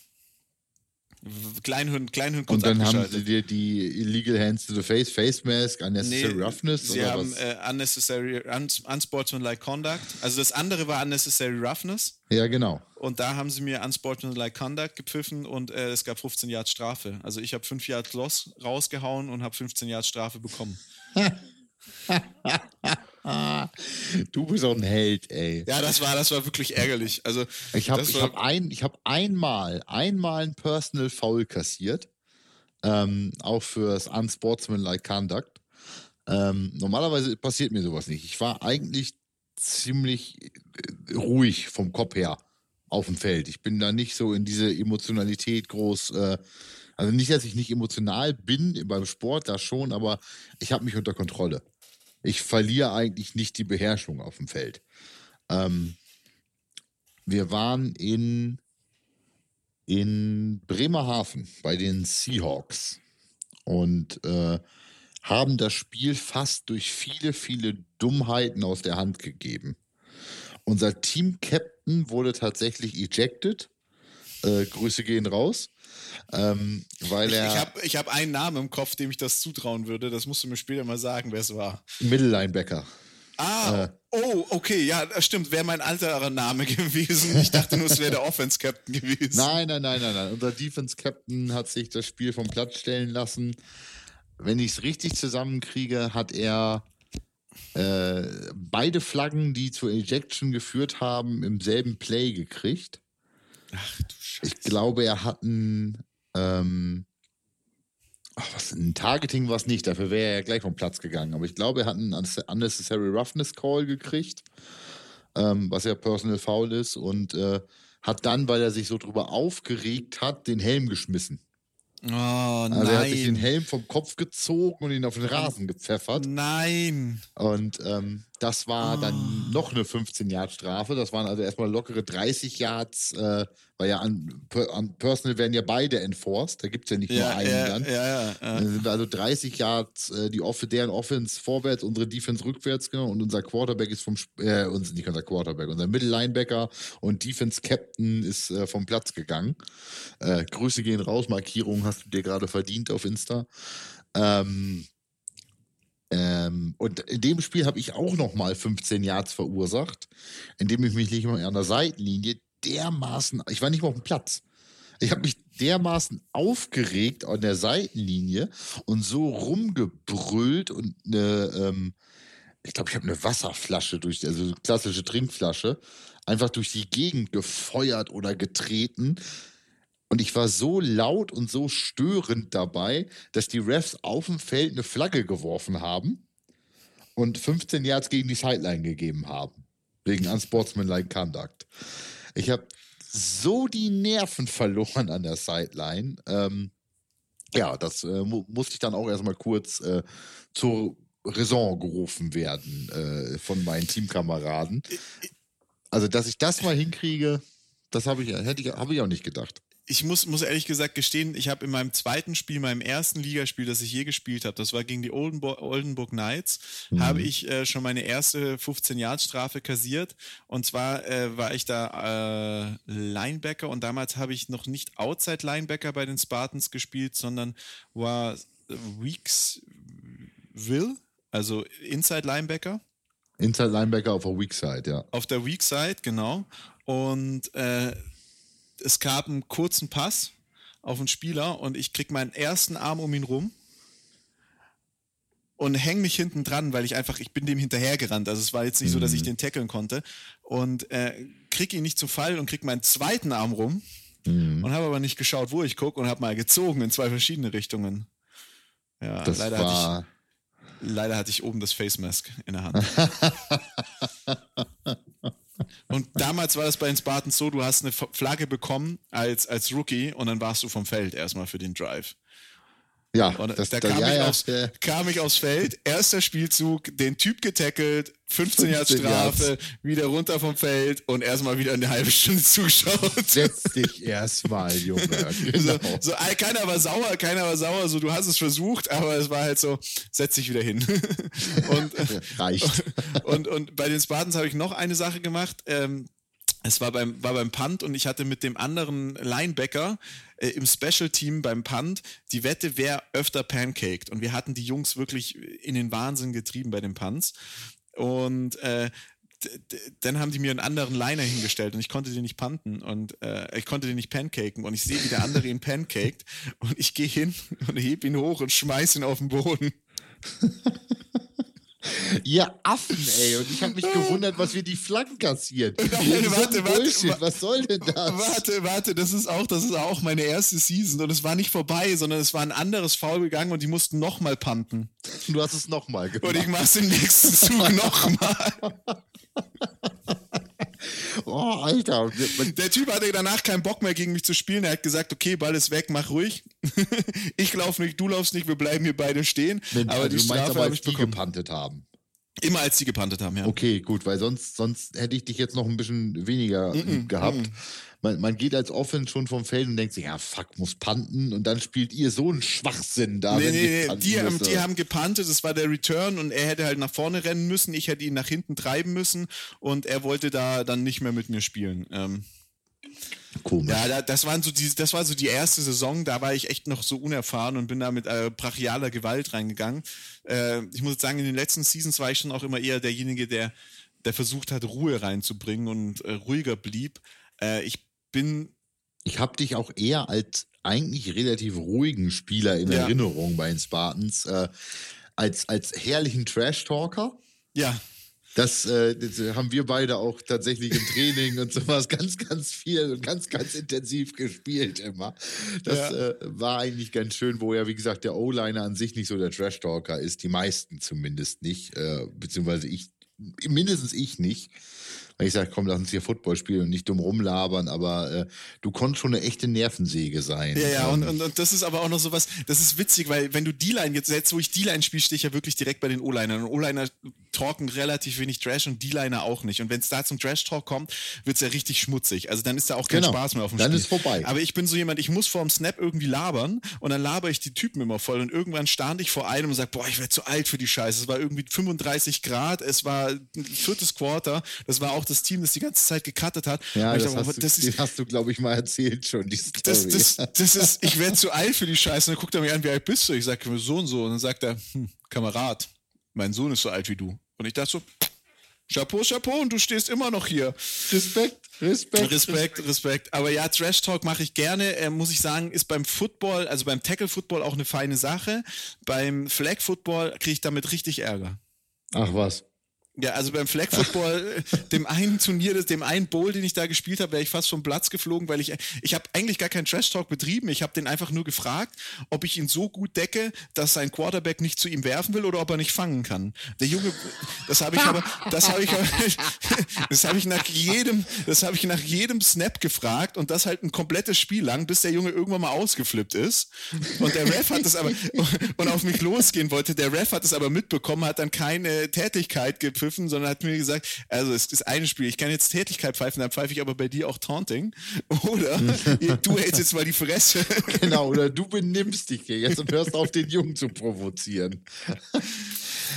Kleinhund, Kleinhund kurz Und dann haben sie dir die Illegal Hands to the Face, Face Mask, Unnecessary nee, Roughness sie oder haben was? Äh, Unnecessary, un, Unsportsmanlike Conduct. Also das andere war Unnecessary Roughness. Ja, genau. Und da haben sie mir Unsportsmanlike Conduct gepfiffen und äh, es gab 15 Yards Strafe. Also ich habe 5 Yards Loss rausgehauen und habe 15 Yards Strafe bekommen. du bist auch ein Held, ey. Ja, das war, das war wirklich ärgerlich. Also, ich habe hab ein, hab einmal, einmal ein Personal Foul kassiert. Ähm, auch fürs Unsportsmanlike Conduct. Ähm, normalerweise passiert mir sowas nicht. Ich war eigentlich ziemlich äh, ruhig vom Kopf her auf dem Feld. Ich bin da nicht so in diese Emotionalität groß. Äh, also nicht, dass ich nicht emotional bin beim Sport, da schon, aber ich habe mich unter Kontrolle ich verliere eigentlich nicht die Beherrschung auf dem Feld. Ähm, wir waren in, in Bremerhaven bei den Seahawks und äh, haben das Spiel fast durch viele, viele Dummheiten aus der Hand gegeben. Unser Team-Captain wurde tatsächlich ejected. Äh, Grüße gehen raus. Ähm, weil er ich habe ich hab einen Namen im Kopf, dem ich das zutrauen würde. Das musst du mir später mal sagen, wer es war. Mittellinebacker. Ah, äh, oh, okay, ja, stimmt, wäre mein alterer Name gewesen. Ich dachte nur, es wäre der Offense Captain gewesen. Nein, nein, nein, nein, nein. Unser Defense Captain hat sich das Spiel vom Platz stellen lassen. Wenn ich es richtig zusammenkriege, hat er äh, beide Flaggen, die zur Ejection geführt haben, im selben Play gekriegt. Ach du Scheiße. Ich glaube, er hat ein, ähm, ach, was, ein Targeting war es nicht, dafür wäre er ja gleich vom Platz gegangen. Aber ich glaube, er hat einen Unnecessary Roughness Call gekriegt, ähm, was ja Personal Foul ist, und äh, hat dann, weil er sich so drüber aufgeregt hat, den Helm geschmissen. Oh, also nein. er hat sich den Helm vom Kopf gezogen und ihn auf den Rasen gepfeffert. Nein. Und ähm, Das war oh. dann noch eine 15-Yard-Strafe. Das waren also erstmal lockere 30 Yards, äh, weil ja an, an, Personal werden ja beide enforced. Da gibt es ja nicht ja, nur einen ja, dann. Ja. Dann sind also 30 Yards, äh, die Off deren Offense vorwärts, unsere Defense rückwärts, genau. Und unser Quarterback ist vom, äh, uns, nicht unser Quarterback, unser Mittellinebacker und Defense Captain ist äh, vom Platz gegangen. Äh, Grüße gehen raus, Markierung hast du dir gerade verdient auf Insta. Ähm, ähm, und in dem Spiel habe ich auch nochmal 15 Yards verursacht, indem ich mich nicht mal an der Seitenlinie dermaßen, ich war nicht mal auf dem Platz. Ich habe mich dermaßen aufgeregt an der Seitenlinie und so rumgebrüllt und eine, ähm, ich glaube, ich habe eine Wasserflasche durch, also klassische Trinkflasche, einfach durch die Gegend gefeuert oder getreten, und ich war so laut und so störend dabei, dass die Refs auf dem Feld eine Flagge geworfen haben und 15 Yards gegen die Sideline gegeben haben. Wegen Unsportsmanlike Conduct. Ich habe so die Nerven verloren an der Sideline. Ähm, ja, das äh, mu musste ich dann auch erstmal kurz äh, zur Raison gerufen werden äh, von meinen Teamkameraden. Also, dass ich das mal hinkriege, das habe ich, hätte ich, hab ich auch nicht gedacht ich muss, muss ehrlich gesagt gestehen, ich habe in meinem zweiten Spiel, meinem ersten Ligaspiel, das ich je gespielt habe, das war gegen die Oldenburg, Oldenburg Knights, mhm. habe ich äh, schon meine erste 15-Yard-Strafe kassiert. Und zwar äh, war ich da äh, Linebacker und damals habe ich noch nicht Outside-Linebacker bei den Spartans gespielt, sondern war Weeksville, also Inside-Linebacker. Inside Linebacker auf der Weak Side, ja. Auf der Weak Side, genau. Und äh, es gab einen kurzen Pass auf einen Spieler und ich krieg meinen ersten Arm um ihn rum und hänge mich hinten dran, weil ich einfach, ich bin dem hinterhergerannt. Also es war jetzt nicht mhm. so, dass ich mhm. den tackeln konnte. Und äh, krieg ihn nicht zu Fall und krieg meinen zweiten Arm rum mhm. und habe aber nicht geschaut, wo ich gucke und habe mal gezogen in zwei verschiedene Richtungen. Ja, das leider war... hatte ich leider hatte ich oben das Face Mask in der Hand. Und damals war das bei den Spartans so, du hast eine Flagge bekommen als, als Rookie und dann warst du vom Feld erstmal für den Drive. Ja, und das, da kam, ja, ich aufs, ja. kam ich aufs Feld, erster Spielzug, den Typ getackelt, 15 Jahre Strafe, Yards. wieder runter vom Feld und erstmal wieder eine halbe Stunde zugeschaut. Setz dich erstmal, Junge. Genau. So, so, keiner war sauer, keiner war sauer, so du hast es versucht, aber es war halt so, setz dich wieder hin. und, Reicht. Und, und, bei den Spartans habe ich noch eine Sache gemacht. Ähm, es war beim, war beim Punt und ich hatte mit dem anderen Linebacker äh, im Special Team beim Punt die Wette, wer öfter pancaked. Und wir hatten die Jungs wirklich in den Wahnsinn getrieben bei den Punts. Und äh, dann haben die mir einen anderen Liner hingestellt und ich konnte den nicht panten und äh, ich konnte den nicht pancaken und ich sehe, wie der andere ihn pancaked und ich gehe hin und heb ihn hoch und schmeiß ihn auf den Boden. Ihr Affen, ey. Und ich habe mich gewundert, was wir die Flaggen kassieren. Nein, warte, Bullshit. warte, was soll denn das? Warte, warte, das ist auch, das ist auch meine erste Season und es war nicht vorbei, sondern es war ein anderes Foul gegangen und die mussten nochmal punten. Du hast es nochmal gemacht. Und ich mach's im nächsten Zug nochmal. Oh, Alter. Der Typ hatte danach keinen Bock mehr gegen mich zu spielen. Er hat gesagt, okay, Ball ist weg, mach ruhig. ich laufe nicht, du laufst nicht, wir bleiben hier beide stehen. Wenn, aber also die Strafe habe ich die bekommen. gepantet haben. Immer als die gepantet haben, ja. Okay, gut, weil sonst, sonst hätte ich dich jetzt noch ein bisschen weniger mm -mm, gehabt. Mm man, man, geht als Offense schon vom Feld und denkt sich, ja, fuck, muss panten und dann spielt ihr so einen Schwachsinn da. Nee, nee, nee, die haben, die haben gepantet, das war der Return und er hätte halt nach vorne rennen müssen, ich hätte ihn nach hinten treiben müssen und er wollte da dann nicht mehr mit mir spielen. Ähm, Komisch. Ja, das, waren so die, das war so die erste Saison, da war ich echt noch so unerfahren und bin da mit äh, brachialer Gewalt reingegangen. Äh, ich muss jetzt sagen, in den letzten Seasons war ich schon auch immer eher derjenige, der, der versucht hat, Ruhe reinzubringen und äh, ruhiger blieb. Äh, ich bin. Ich habe dich auch eher als eigentlich relativ ruhigen Spieler in ja. Erinnerung bei den Spartans, äh, als, als herrlichen Trash-Talker. Ja. Das, äh, das, haben wir beide auch tatsächlich im Training und sowas ganz, ganz viel und ganz, ganz intensiv gespielt immer. Das ja. äh, war eigentlich ganz schön, wo ja, wie gesagt, der O-Liner an sich nicht so der Trash-Talker ist, die meisten zumindest nicht, äh, beziehungsweise ich mindestens ich nicht weil ich sage, komm, lass uns hier Football spielen und nicht dumm rumlabern, aber äh, du konntest schon eine echte Nervensäge sein. Ja, ja, und, und, und, das ist aber auch noch so was, das ist witzig, weil wenn du D-Line, jetzt, jetzt wo ich D-Line spiele, stehe ich ja wirklich direkt bei den O-Linern und O-Liner talken relativ wenig Trash und D-Liner auch nicht. Und wenn es da zum Trash-Talk kommt, wird es ja richtig schmutzig. Also dann ist da auch kein genau. Spaß mehr auf dem dann Spiel. Dann ist vorbei. Aber ich bin so jemand, ich muss vor dem Snap irgendwie labern und dann laber ich die Typen immer voll und irgendwann stand ich vor einem und sage, boah, ich werde zu alt für die Scheiße. Es war irgendwie 35 Grad, es war ein viertes Quarter, das war auch das Team, das die ganze Zeit gecuttet hat. Ja, das, dachte, hast, das du, ist, hast du, glaube ich, mal erzählt schon, die Story. Das, das, das ist, ich werde zu alt für die Scheiße. Und dann guckt er mich an, wie alt bist du? Ich sage, so und so. Und dann sagt er, hm, Kamerad, mein Sohn ist so alt wie du. Und ich dachte so, Chapeau, Chapeau, und du stehst immer noch hier. Respekt, Respekt. Respekt, Respekt. Aber ja, Trash Talk mache ich gerne. Äh, muss ich sagen, ist beim Football, also beim Tackle Football auch eine feine Sache. Beim Flag Football kriege ich damit richtig Ärger. Ach was. Ja, also beim Flag Football, dem einen Turnier, dem einen Bowl, den ich da gespielt habe, wäre ich fast vom Platz geflogen, weil ich, ich habe eigentlich gar keinen Trash Talk betrieben. Ich habe den einfach nur gefragt, ob ich ihn so gut decke, dass sein Quarterback nicht zu ihm werfen will oder ob er nicht fangen kann. Der Junge, das habe ich aber, das habe ich, das habe ich nach jedem, das habe ich nach jedem Snap gefragt und das halt ein komplettes Spiel lang, bis der Junge irgendwann mal ausgeflippt ist. Und der Ref hat es aber, und auf mich losgehen wollte. Der Ref hat es aber mitbekommen, hat dann keine Tätigkeit gepfiffen gepfiffen, sondern hat mir gesagt, also es ist ein Spiel, ich kann jetzt Tätigkeit pfeifen, dann pfeife ich aber bei dir auch Taunting. Oder du hältst jetzt mal die Fresse. Genau, oder du benimmst dich hier jetzt und hörst auf, den Jungen zu provozieren.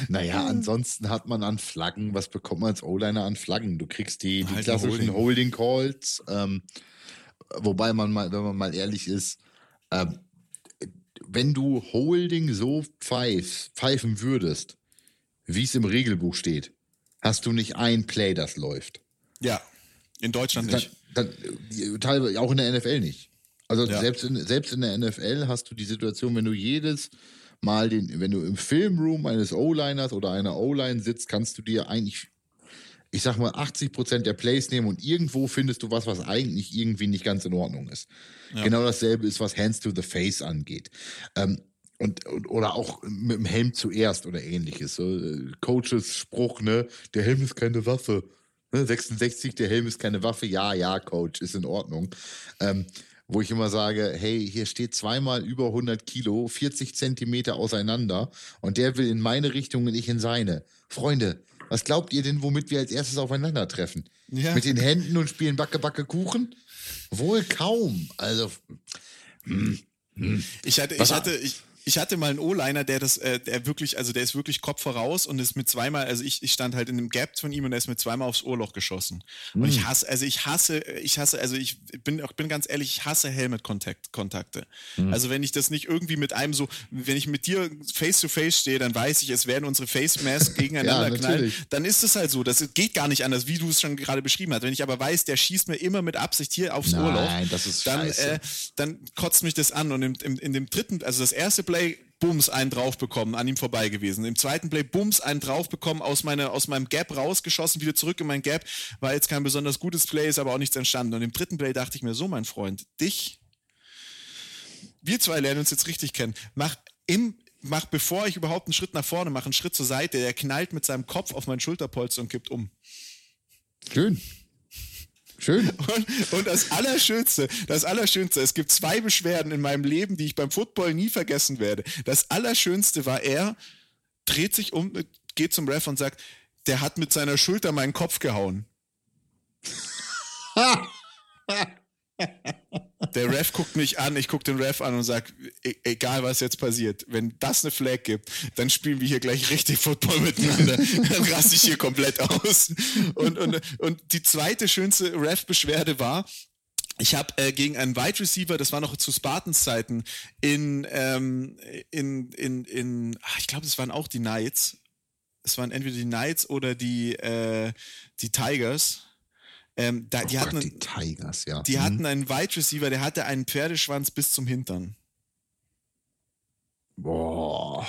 Naja, ansonsten hat man an Flaggen, was bekommt man als O-Liner an Flaggen? Du kriegst die, die halt klassischen Holding, Holding Calls, ähm, wobei man mal, wenn man mal ehrlich ist, ähm, wenn du Holding so pfeif, pfeifen würdest, wie es im Regelbuch steht, hast du nicht ein Play, das läuft. Ja, in Deutschland nicht. Dann, dann, teilweise auch in der NFL nicht. Also ja. selbst, in, selbst in der NFL hast du die Situation, wenn du jedes Mal den, wenn du im Filmroom eines O-Liners oder einer O-Line sitzt, kannst du dir eigentlich, ich sag mal, 80 Prozent der Plays nehmen und irgendwo findest du was, was eigentlich irgendwie nicht ganz in Ordnung ist. Ja. Genau dasselbe ist, was Hands to the Face angeht. Ähm, und, oder auch mit dem Helm zuerst oder ähnliches. So, äh, Coaches Spruch, ne, der Helm ist keine Waffe. Ne, 66, der Helm ist keine Waffe. Ja, ja, Coach, ist in Ordnung. Ähm, wo ich immer sage, hey, hier steht zweimal über 100 Kilo, 40 Zentimeter auseinander und der will in meine Richtung und ich in seine. Freunde, was glaubt ihr denn, womit wir als erstes aufeinandertreffen? Ja. Mit den Händen und spielen Backe, Backe, Kuchen? Wohl kaum. Also, hm, hm. Ich hatte, ich hatte, ich, ich hatte mal einen O-Liner, der das, äh, der wirklich, also der ist wirklich Kopf voraus und ist mit zweimal, also ich, ich stand halt in einem Gap von ihm und er ist mit zweimal aufs Ohrloch geschossen. Mhm. Und ich hm. hasse, also ich hasse, ich hasse, also ich bin, bin ganz ehrlich, ich hasse Helmet-Kontakte. Mhm. Also wenn ich das nicht irgendwie mit einem so, wenn ich mit dir face to face stehe, dann weiß ich, es werden unsere Face Masks gegeneinander ja, knallen. Dann ist es halt so. Das geht gar nicht anders, wie du es schon gerade beschrieben hast. Wenn ich aber weiß, der schießt mir immer mit Absicht hier aufs Nein, Ohrloch, dann, äh, dann kotzt mich das an. Und im, im, in dem dritten, also das erste Play, Bums einen drauf bekommen, an ihm vorbei gewesen. Im zweiten Play Bums einen drauf bekommen, aus, meine, aus meinem Gap rausgeschossen, wieder zurück in mein Gap. War jetzt kein besonders gutes Play, ist aber auch nichts entstanden. Und im dritten Play dachte ich mir so, mein Freund, dich, wir zwei lernen uns jetzt richtig kennen. Mach im, mach, bevor ich überhaupt einen Schritt nach vorne mache, einen Schritt zur Seite, der knallt mit seinem Kopf auf mein Schulterpolster und kippt um. Schön. Schön. Und, und, das Allerschönste, das Allerschönste, es gibt zwei Beschwerden in meinem Leben, die ich beim Football nie vergessen werde. Das Allerschönste war er, dreht sich um, geht zum Ref und sagt, der hat mit seiner Schulter meinen Kopf gehauen. Der Ref guckt mich an, ich gucke den Ref an und sage, e egal was jetzt passiert, wenn das eine Flag gibt, dann spielen wir hier gleich richtig Football miteinander. dann raste ich hier komplett aus. Und, und, und die zweite schönste Ref-Beschwerde war, ich habe äh, gegen einen Wide Receiver, das war noch zu Spartans Zeiten, in, ähm, in, in, in ach, ich glaube, es waren auch die Knights. Es waren entweder die Knights oder die, äh, die Tigers ähm, da, oh die, hatten, die Tigers, ja. Die mhm. hatten einen Wide Receiver, der hatte einen Pferdeschwanz bis zum Hintern. Boah.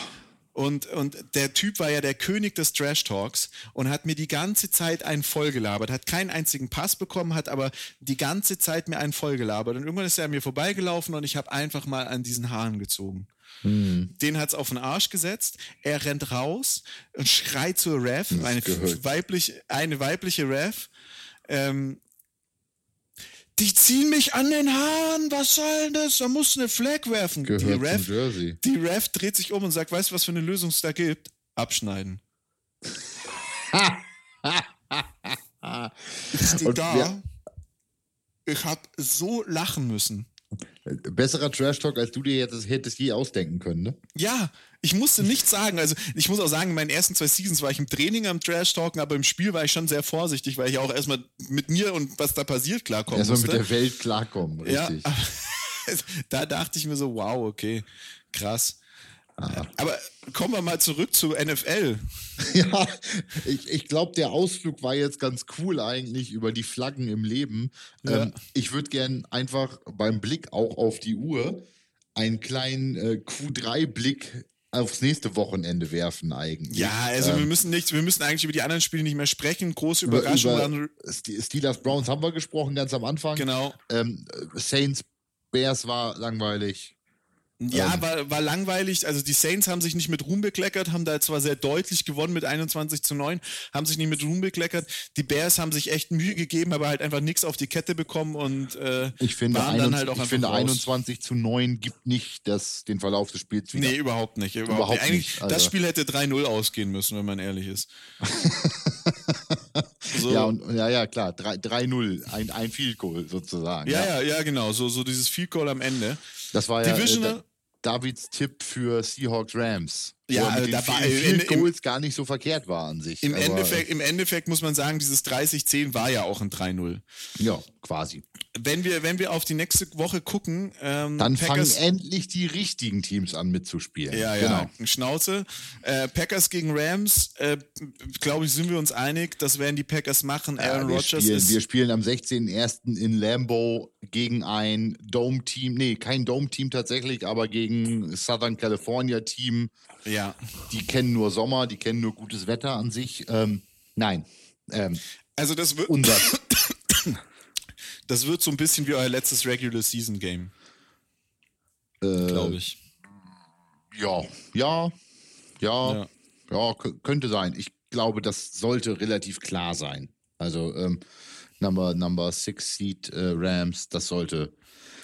Und, und der Typ war ja der König des Trash Talks und hat mir die ganze Zeit einen vollgelabert, hat keinen einzigen Pass bekommen, hat aber die ganze Zeit mir einen vollgelabert. Und irgendwann ist er an mir vorbeigelaufen und ich habe einfach mal an diesen Haaren gezogen. Mhm. Den hat es auf den Arsch gesetzt. Er rennt raus und schreit zur Ref, eine weiblich, eine weibliche Ref. Ähm, die ziehen mich an den Haaren, was soll das? Da muss eine Flag werfen. Gehört die Ref, Jersey. die Ref dreht sich um und sagt, weißt du, was für eine Lösung es da gibt? Abschneiden. ich stehe da. Ja. Ich hab so lachen müssen. Besserer Trash-Talk, als du dir jetzt hättest je ausdenken können, ne? Ja, ich musste nichts sagen. Also ich muss auch sagen, in meinen ersten zwei Seasons war ich im Training am Trash-Talken, aber im Spiel war ich schon sehr vorsichtig, weil ich auch erstmal mit mir und was da passiert klarkommen erstmal musste. Erstmal mit der Welt klarkommen, richtig. Ja, da dachte ich mir so, wow, okay, krass. Ah. Aber kommen wir mal zurück zu NFL. Ja, ich, ich glaube, der Ausflug war jetzt ganz cool eigentlich über die Flaggen im Leben. Ja. Ähm, ich würde gern einfach beim Blick auch auf die Uhr einen kleinen äh, Q3-Blick aufs nächste Wochenende werfen eigentlich. Ja, also ähm, wir müssen nicht, wir müssen eigentlich über die anderen Spiele nicht mehr sprechen. Große Überraschungen. Steelers Browns haben wir gesprochen ganz am Anfang. Genau. Ähm, Saints Bears war langweilig. Ja, ähm. war, war langweilig. Also die Saints haben sich nicht mit Ruhm bekleckert, haben da zwar sehr deutlich gewonnen mit 21 zu 9, haben sich nicht mit Ruhm bekleckert. Die Bears haben sich echt Mühe gegeben, aber halt einfach nichts auf die Kette bekommen und äh, ich finde, waren dann halt auch ich finde 21 zu 9 gibt nicht das, den Verlauf des Spiels wieder. Nee, überhaupt nicht. Überhaupt, überhaupt nicht. Eigentlich, nicht. Also. Das Spiel hätte 3-0 ausgehen müssen, wenn man ehrlich ist. so. Ja, und, ja, ja, klar. 3-0, ein, ein Field Goal sozusagen. Ja, ja, ja, ja, genau. So, so dieses Field Goal am Ende. Das war ja. Divisional, äh, Davids Tipp für Seahawks Rams. Ja, also da war in, Goals gar nicht so verkehrt war an sich. Im, Endeffekt, Im Endeffekt muss man sagen, dieses 30-10 war ja auch ein 3-0. Ja, quasi. Wenn wir, wenn wir auf die nächste Woche gucken, ähm, dann Packers, fangen endlich die richtigen Teams an mitzuspielen. Ja, ja, genau. Schnauze. Äh, Packers gegen Rams, äh, glaube ich, sind wir uns einig, das werden die Packers machen. Aaron ja, Rodgers spielen, Wir spielen am 16.01. in Lambeau gegen ein Dome-Team, nee, kein Dome-Team tatsächlich, aber gegen Southern California-Team. Ja. Die kennen nur Sommer, die kennen nur gutes Wetter an sich. Ähm, nein. Ähm, also das wird. Unser. Das wird so ein bisschen wie euer letztes Regular Season Game. Äh, Glaube ich. Ja, ja, ja, ja, ja, könnte sein. Ich glaube, das sollte relativ klar sein. Also ähm, Number, Number Six Seed äh, Rams, das sollte.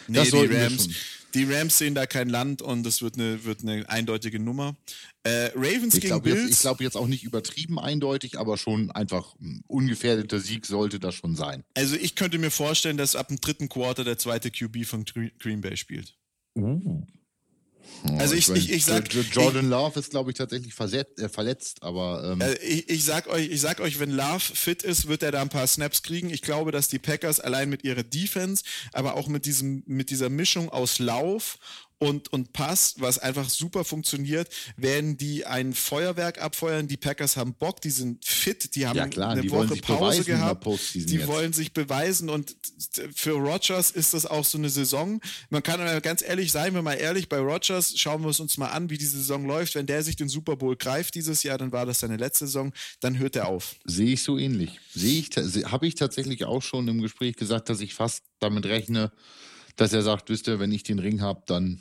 Nee, das die Rams, die Rams sehen da kein Land und es wird eine, wird eine eindeutige Nummer. Äh, Ravens ich gegen Bills. Jetzt, ich glaube jetzt auch nicht übertrieben eindeutig, aber schon einfach ein ungefährdeter Sieg sollte das schon sein. Also ich könnte mir vorstellen, dass ab dem dritten Quarter der zweite QB von Green Bay spielt. Uh. Also ich, ich, ich sag. Jordan Love ist, glaube ich, tatsächlich versetzt, äh, verletzt, aber. Ähm äh, ich, ich, sag euch, ich sag euch, wenn Love fit ist, wird er da ein paar Snaps kriegen. Ich glaube, dass die Packers allein mit ihrer Defense, aber auch mit diesem, mit dieser Mischung aus Lauf und, und Pass, was einfach super funktioniert, werden die ein Feuerwerk abfeuern. Die Packers haben Bock, die sind fit, die haben ja, klar, eine Woche Pause gehabt. Die jetzt. wollen sich beweisen und für Rogers ist das auch so eine Saison. Man kann ganz ehrlich sein, wenn mal ehrlich, bei Rogers schauen wir es uns mal an, wie die Saison läuft. Wenn der sich den Super Bowl greift dieses Jahr, dann war das seine letzte Saison, dann hört er auf. Sehe ich so ähnlich. Sehe ich, habe ich tatsächlich auch schon im Gespräch gesagt, dass ich fast damit rechne, dass er sagt, wisst ihr, wenn ich den Ring habe, dann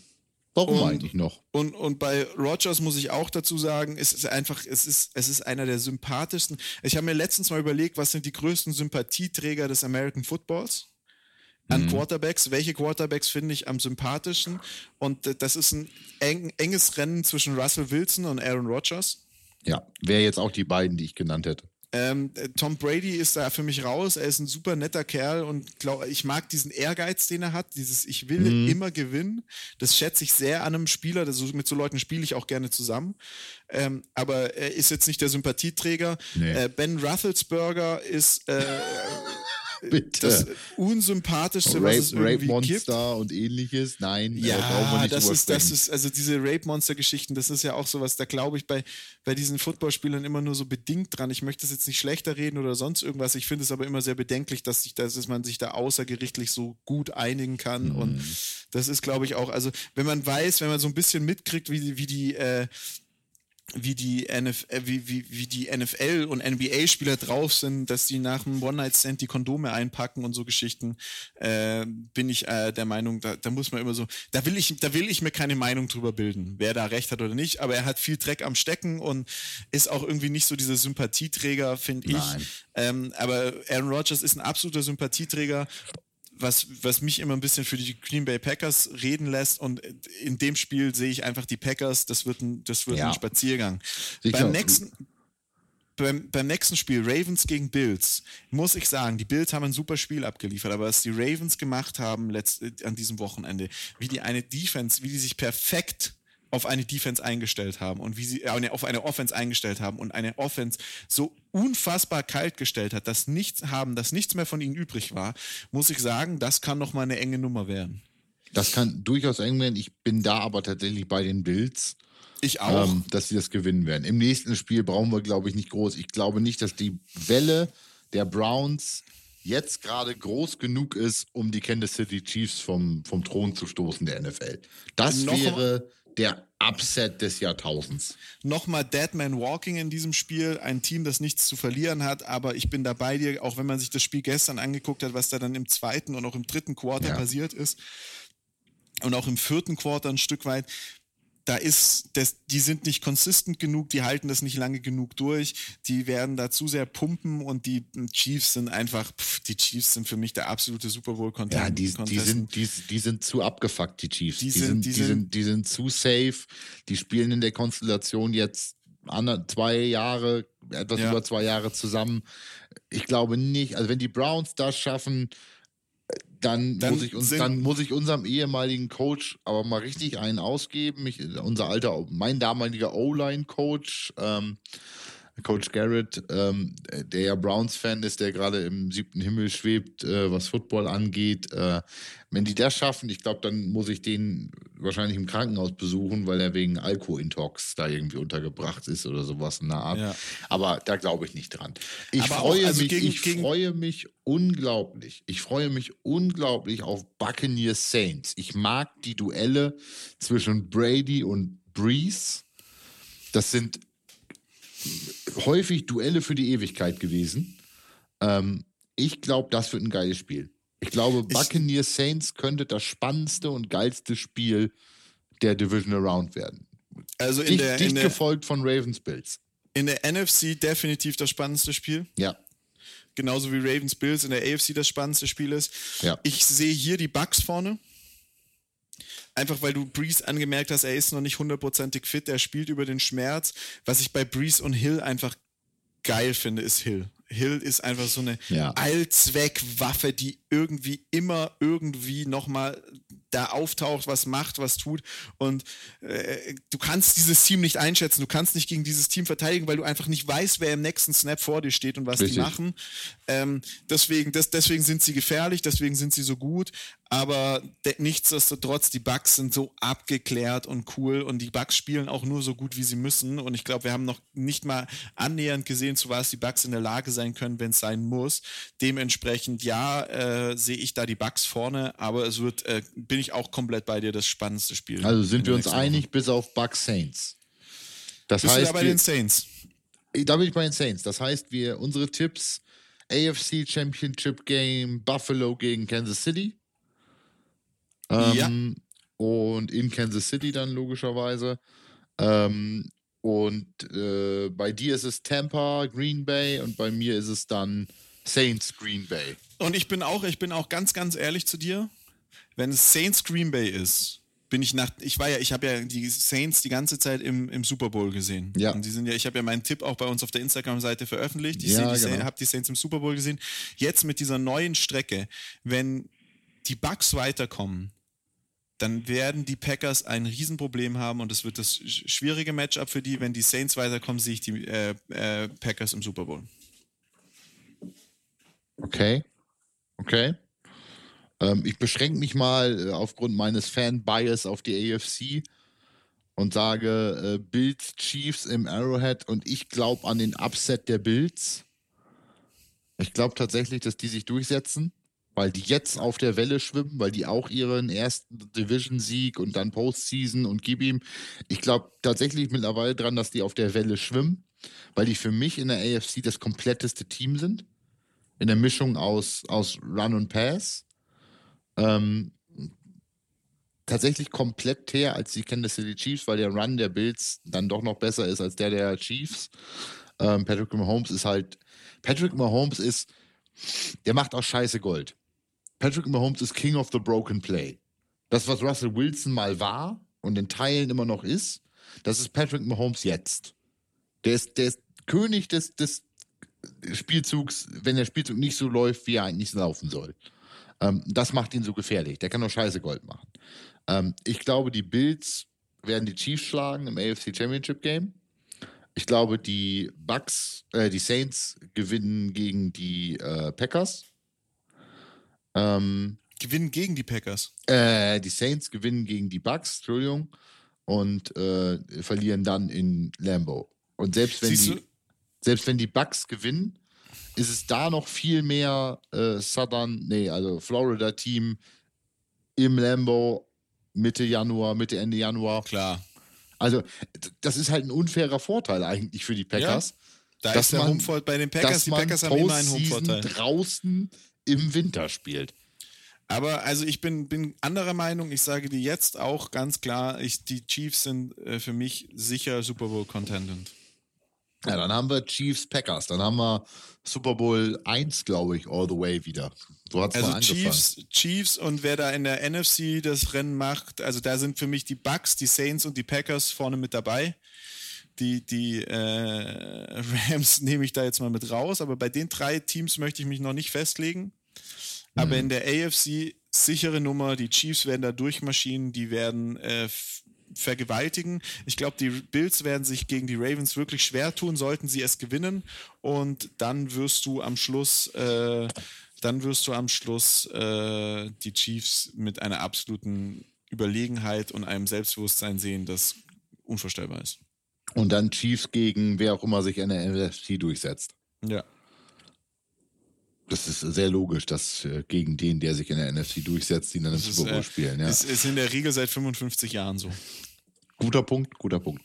Warum und, eigentlich noch? Und, und bei Rogers muss ich auch dazu sagen, es ist einfach, es ist, es ist einer der sympathischsten. Ich habe mir letztens mal überlegt, was sind die größten Sympathieträger des American Footballs? An mhm. Quarterbacks. Welche Quarterbacks finde ich am sympathischsten? Und das ist ein eng, enges Rennen zwischen Russell Wilson und Aaron Rodgers. Ja, wäre jetzt auch die beiden, die ich genannt hätte. Ähm, Tom Brady ist da für mich raus. Er ist ein super netter Kerl und glaub, ich mag diesen Ehrgeiz, den er hat. Dieses Ich will mhm. immer gewinnen. Das schätze ich sehr an einem Spieler. Das, mit so Leuten spiele ich auch gerne zusammen. Ähm, aber er ist jetzt nicht der Sympathieträger. Nee. Äh, ben Roethlisberger ist äh, Bitte. Das unsympathischste, Rape, was es irgendwie Rape Monster gibt. und ähnliches. Nein, äh, ja, äh, das ist, das ist, also diese Rape Monster Geschichten, das ist ja auch sowas, da glaube ich bei, bei diesen Footballspielern immer nur so bedingt dran. Ich möchte es jetzt nicht schlechter reden oder sonst irgendwas. Ich finde es aber immer sehr bedenklich, dass sich, dass man sich da außergerichtlich so gut einigen kann. Mhm. Und das ist, glaube ich, auch, also wenn man weiß, wenn man so ein bisschen mitkriegt, wie, wie die, äh, wie die, NFL, äh, wie, wie, wie die NFL und NBA-Spieler drauf sind, dass die nach einem One-Night-Stand die Kondome einpacken und so Geschichten, äh, bin ich äh, der Meinung, da, da muss man immer so, da will ich, da will ich mir keine Meinung drüber bilden, wer da recht hat oder nicht, aber er hat viel Dreck am Stecken und ist auch irgendwie nicht so dieser Sympathieträger, finde ich. Ähm, aber Aaron Rodgers ist ein absoluter Sympathieträger was, was mich immer ein bisschen für die Green Bay Packers reden lässt. Und in dem Spiel sehe ich einfach die Packers, das wird ein, das wird ja. ein Spaziergang. Beim nächsten, beim, beim nächsten Spiel, Ravens gegen Bills, muss ich sagen, die Bills haben ein super Spiel abgeliefert, aber was die Ravens gemacht haben letzt, an diesem Wochenende, wie die eine Defense, wie die sich perfekt auf eine Defense eingestellt haben und wie sie äh, auf eine Offense eingestellt haben und eine Offense so unfassbar kalt gestellt hat, dass nichts haben, dass nichts mehr von ihnen übrig war, muss ich sagen, das kann noch mal eine enge Nummer werden. Das kann durchaus eng werden. Ich bin da aber tatsächlich bei den Bills. Ich auch. Ähm, dass sie das gewinnen werden. Im nächsten Spiel brauchen wir, glaube ich, nicht groß. Ich glaube nicht, dass die Welle der Browns jetzt gerade groß genug ist, um die Kansas City Chiefs vom, vom Thron zu stoßen der NFL. Das Noch wäre der Upset des Jahrtausends. Nochmal Deadman Walking in diesem Spiel, ein Team, das nichts zu verlieren hat, aber ich bin da bei dir, auch wenn man sich das Spiel gestern angeguckt hat, was da dann im zweiten und auch im dritten Quarter ja. passiert ist und auch im vierten Quarter ein Stück weit da ist, das, die sind nicht konsistent genug, die halten das nicht lange genug durch, die werden da zu sehr pumpen und die Chiefs sind einfach, pff, die Chiefs sind für mich der absolute Super Bowl Contest. Ja, die, die, sind, die, die sind zu abgefuckt, die Chiefs. Die, die sind, die, sind, die sind zu safe, die spielen in der Konstellation jetzt zwei Jahre, etwas ja. über zwei Jahre zusammen. Ich glaube nicht, also wenn die Browns das schaffen, dann, dann, muss ich uns, dann muss ich unserem ehemaligen Coach aber mal richtig einen ausgeben. Ich, unser alter, mein damaliger O-Line-Coach, ähm, Coach Garrett, ähm, der ja Browns-Fan ist, der gerade im siebten Himmel schwebt, äh, was Football angeht. Äh, wenn die das schaffen, ich glaube, dann muss ich den wahrscheinlich im Krankenhaus besuchen, weil er wegen Alkoholintox da irgendwie untergebracht ist oder sowas in der Art. Ja. Aber da glaube ich nicht dran. Ich, freue, auch, also mich, gegen, ich gegen freue mich unglaublich. Ich freue mich unglaublich auf Buccaneers Saints. Ich mag die Duelle zwischen Brady und Breeze. Das sind häufig Duelle für die Ewigkeit gewesen. Ähm, ich glaube, das wird ein geiles Spiel. Ich glaube, Buccaneers Saints könnte das spannendste und geilste Spiel der Division Around werden. Also in dicht, der, dicht in gefolgt von Ravens Bills. In der NFC definitiv das spannendste Spiel. Ja. Genauso wie Ravens Bills in der AFC das spannendste Spiel ist. Ja. Ich sehe hier die Bucks vorne. Einfach weil du Breeze angemerkt hast, er ist noch nicht hundertprozentig fit, er spielt über den Schmerz. Was ich bei Breeze und Hill einfach geil finde, ist Hill. Hill ist einfach so eine ja. Allzweckwaffe, die irgendwie immer irgendwie nochmal da auftaucht, was macht, was tut. Und äh, du kannst dieses Team nicht einschätzen, du kannst nicht gegen dieses Team verteidigen, weil du einfach nicht weißt, wer im nächsten Snap vor dir steht und was Richtig. die machen. Ähm, deswegen, das, deswegen sind sie gefährlich, deswegen sind sie so gut. Aber nichtsdestotrotz, die Bugs sind so abgeklärt und cool und die Bugs spielen auch nur so gut, wie sie müssen. Und ich glaube, wir haben noch nicht mal annähernd gesehen, zu was die Bugs in der Lage sein können, wenn es sein muss. Dementsprechend, ja, äh, sehe ich da die Bugs vorne, aber es wird, äh, bin ich auch komplett bei dir, das spannendste Spiel. Also sind wir uns einig, Woche. bis auf Bugs Saints. Das Bist heißt, du da bei wir, den Saints? Da bin ich bei den Saints. Das heißt, wir unsere Tipps AFC Championship Game Buffalo gegen Kansas City. Ähm, ja. Und in Kansas City dann logischerweise. Ähm, und äh, bei dir ist es Tampa, Green Bay und bei mir ist es dann Saints Green Bay. Und ich bin auch, ich bin auch ganz, ganz ehrlich zu dir. Wenn es Saints Green Bay ist, bin ich nach, ich war ja, ich habe ja die Saints die ganze Zeit im, im Super Bowl gesehen. Ja. Und die sind ja, ich habe ja meinen Tipp auch bei uns auf der Instagram-Seite veröffentlicht. Ich ja, genau. habe die Saints im Super Bowl gesehen. Jetzt mit dieser neuen Strecke, wenn die Bucks weiterkommen, dann werden die Packers ein Riesenproblem haben und es wird das schwierige Matchup für die. Wenn die Saints weiterkommen, sehe ich die äh, äh, Packers im Super Bowl. Okay. Okay. Ähm, ich beschränke mich mal äh, aufgrund meines Fan-Bias auf die AFC und sage äh, Bills Chiefs im Arrowhead und ich glaube an den Upset der Bills. Ich glaube tatsächlich, dass die sich durchsetzen. Weil die jetzt auf der Welle schwimmen, weil die auch ihren ersten Division-Sieg und dann Postseason und gib ihm. Ich glaube tatsächlich mittlerweile dran, dass die auf der Welle schwimmen, weil die für mich in der AFC das kompletteste Team sind. In der Mischung aus, aus Run und Pass. Ähm, tatsächlich komplett her als die Kansas City Chiefs, weil der Run der Bills dann doch noch besser ist als der der Chiefs. Ähm, Patrick Mahomes ist halt, Patrick Mahomes ist, der macht auch scheiße Gold. Patrick Mahomes ist King of the Broken Play. Das, was Russell Wilson mal war und in Teilen immer noch ist, das ist Patrick Mahomes jetzt. Der ist, der ist König des, des Spielzugs, wenn der Spielzug nicht so läuft, wie er eigentlich laufen soll. Ähm, das macht ihn so gefährlich. Der kann nur scheiße Gold machen. Ähm, ich glaube, die Bills werden die Chiefs schlagen im AFC Championship Game. Ich glaube, die Bucks, äh, die Saints gewinnen gegen die äh, Packers. Ähm, gewinnen gegen die Packers. Äh, die Saints gewinnen gegen die Bucks, Entschuldigung, und äh, verlieren dann in Lambeau. Und selbst wenn die, selbst wenn die Bucks gewinnen, ist es da noch viel mehr äh, Southern, nee, also Florida-Team im Lambo Mitte Januar, Mitte, Ende Januar. Klar. Also, das ist halt ein unfairer Vorteil eigentlich für die Packers. Ja, da ist der Homevorteil bei den Packers. Die Packers haben immer einen Homevorteil. draußen im Winter spielt. Aber also ich bin, bin anderer Meinung. Ich sage dir jetzt auch ganz klar, ich, die Chiefs sind äh, für mich sicher Super Bowl Contendant. Ja, dann haben wir Chiefs Packers. Dann haben wir Super Bowl 1, glaube ich, all the way wieder. So hat es also Chiefs, Chiefs und wer da in der NFC das Rennen macht, also da sind für mich die Bucks, die Saints und die Packers vorne mit dabei. Die, die äh, Rams nehme ich da jetzt mal mit raus, aber bei den drei Teams möchte ich mich noch nicht festlegen. Aber mhm. in der AFC sichere Nummer, die Chiefs werden da durchmaschinen, die werden äh, vergewaltigen. Ich glaube, die Bills werden sich gegen die Ravens wirklich schwer tun, sollten sie es gewinnen. Und dann wirst du am Schluss, äh, dann wirst du am Schluss äh, die Chiefs mit einer absoluten Überlegenheit und einem Selbstbewusstsein sehen, das unvorstellbar ist. Und dann Chiefs gegen wer auch immer sich in der NFC durchsetzt. Ja. Das ist sehr logisch, dass äh, gegen den, der sich in der NFC durchsetzt, die dann im Super Bowl äh, spielen. Ja. Ist, ist in der Regel seit 55 Jahren so. Guter Punkt, guter Punkt.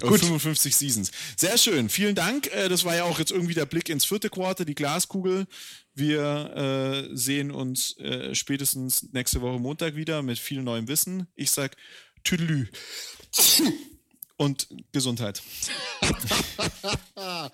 Gut. 55 Seasons. Sehr schön. Vielen Dank. Äh, das war ja auch jetzt irgendwie der Blick ins vierte Quarter, die Glaskugel. Wir äh, sehen uns äh, spätestens nächste Woche Montag wieder mit viel neuem Wissen. Ich sag Tüdelü. Und Gesundheit.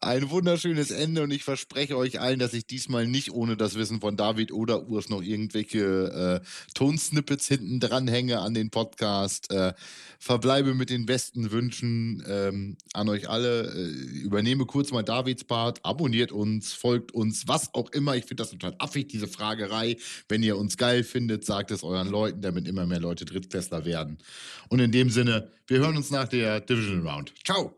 Ein wunderschönes Ende und ich verspreche euch allen, dass ich diesmal nicht ohne das Wissen von David oder Urs noch irgendwelche äh, Tonsnippets hinten dranhänge an den Podcast. Äh, verbleibe mit den besten Wünschen ähm, an euch alle. Äh, übernehme kurz mal Davids Part, abonniert uns, folgt uns, was auch immer. Ich finde das total affig, diese Fragerei. Wenn ihr uns geil findet, sagt es euren Leuten, damit immer mehr Leute Drittklässler werden. Und in dem Sinne, wir hören uns nach der Division Round. Ciao!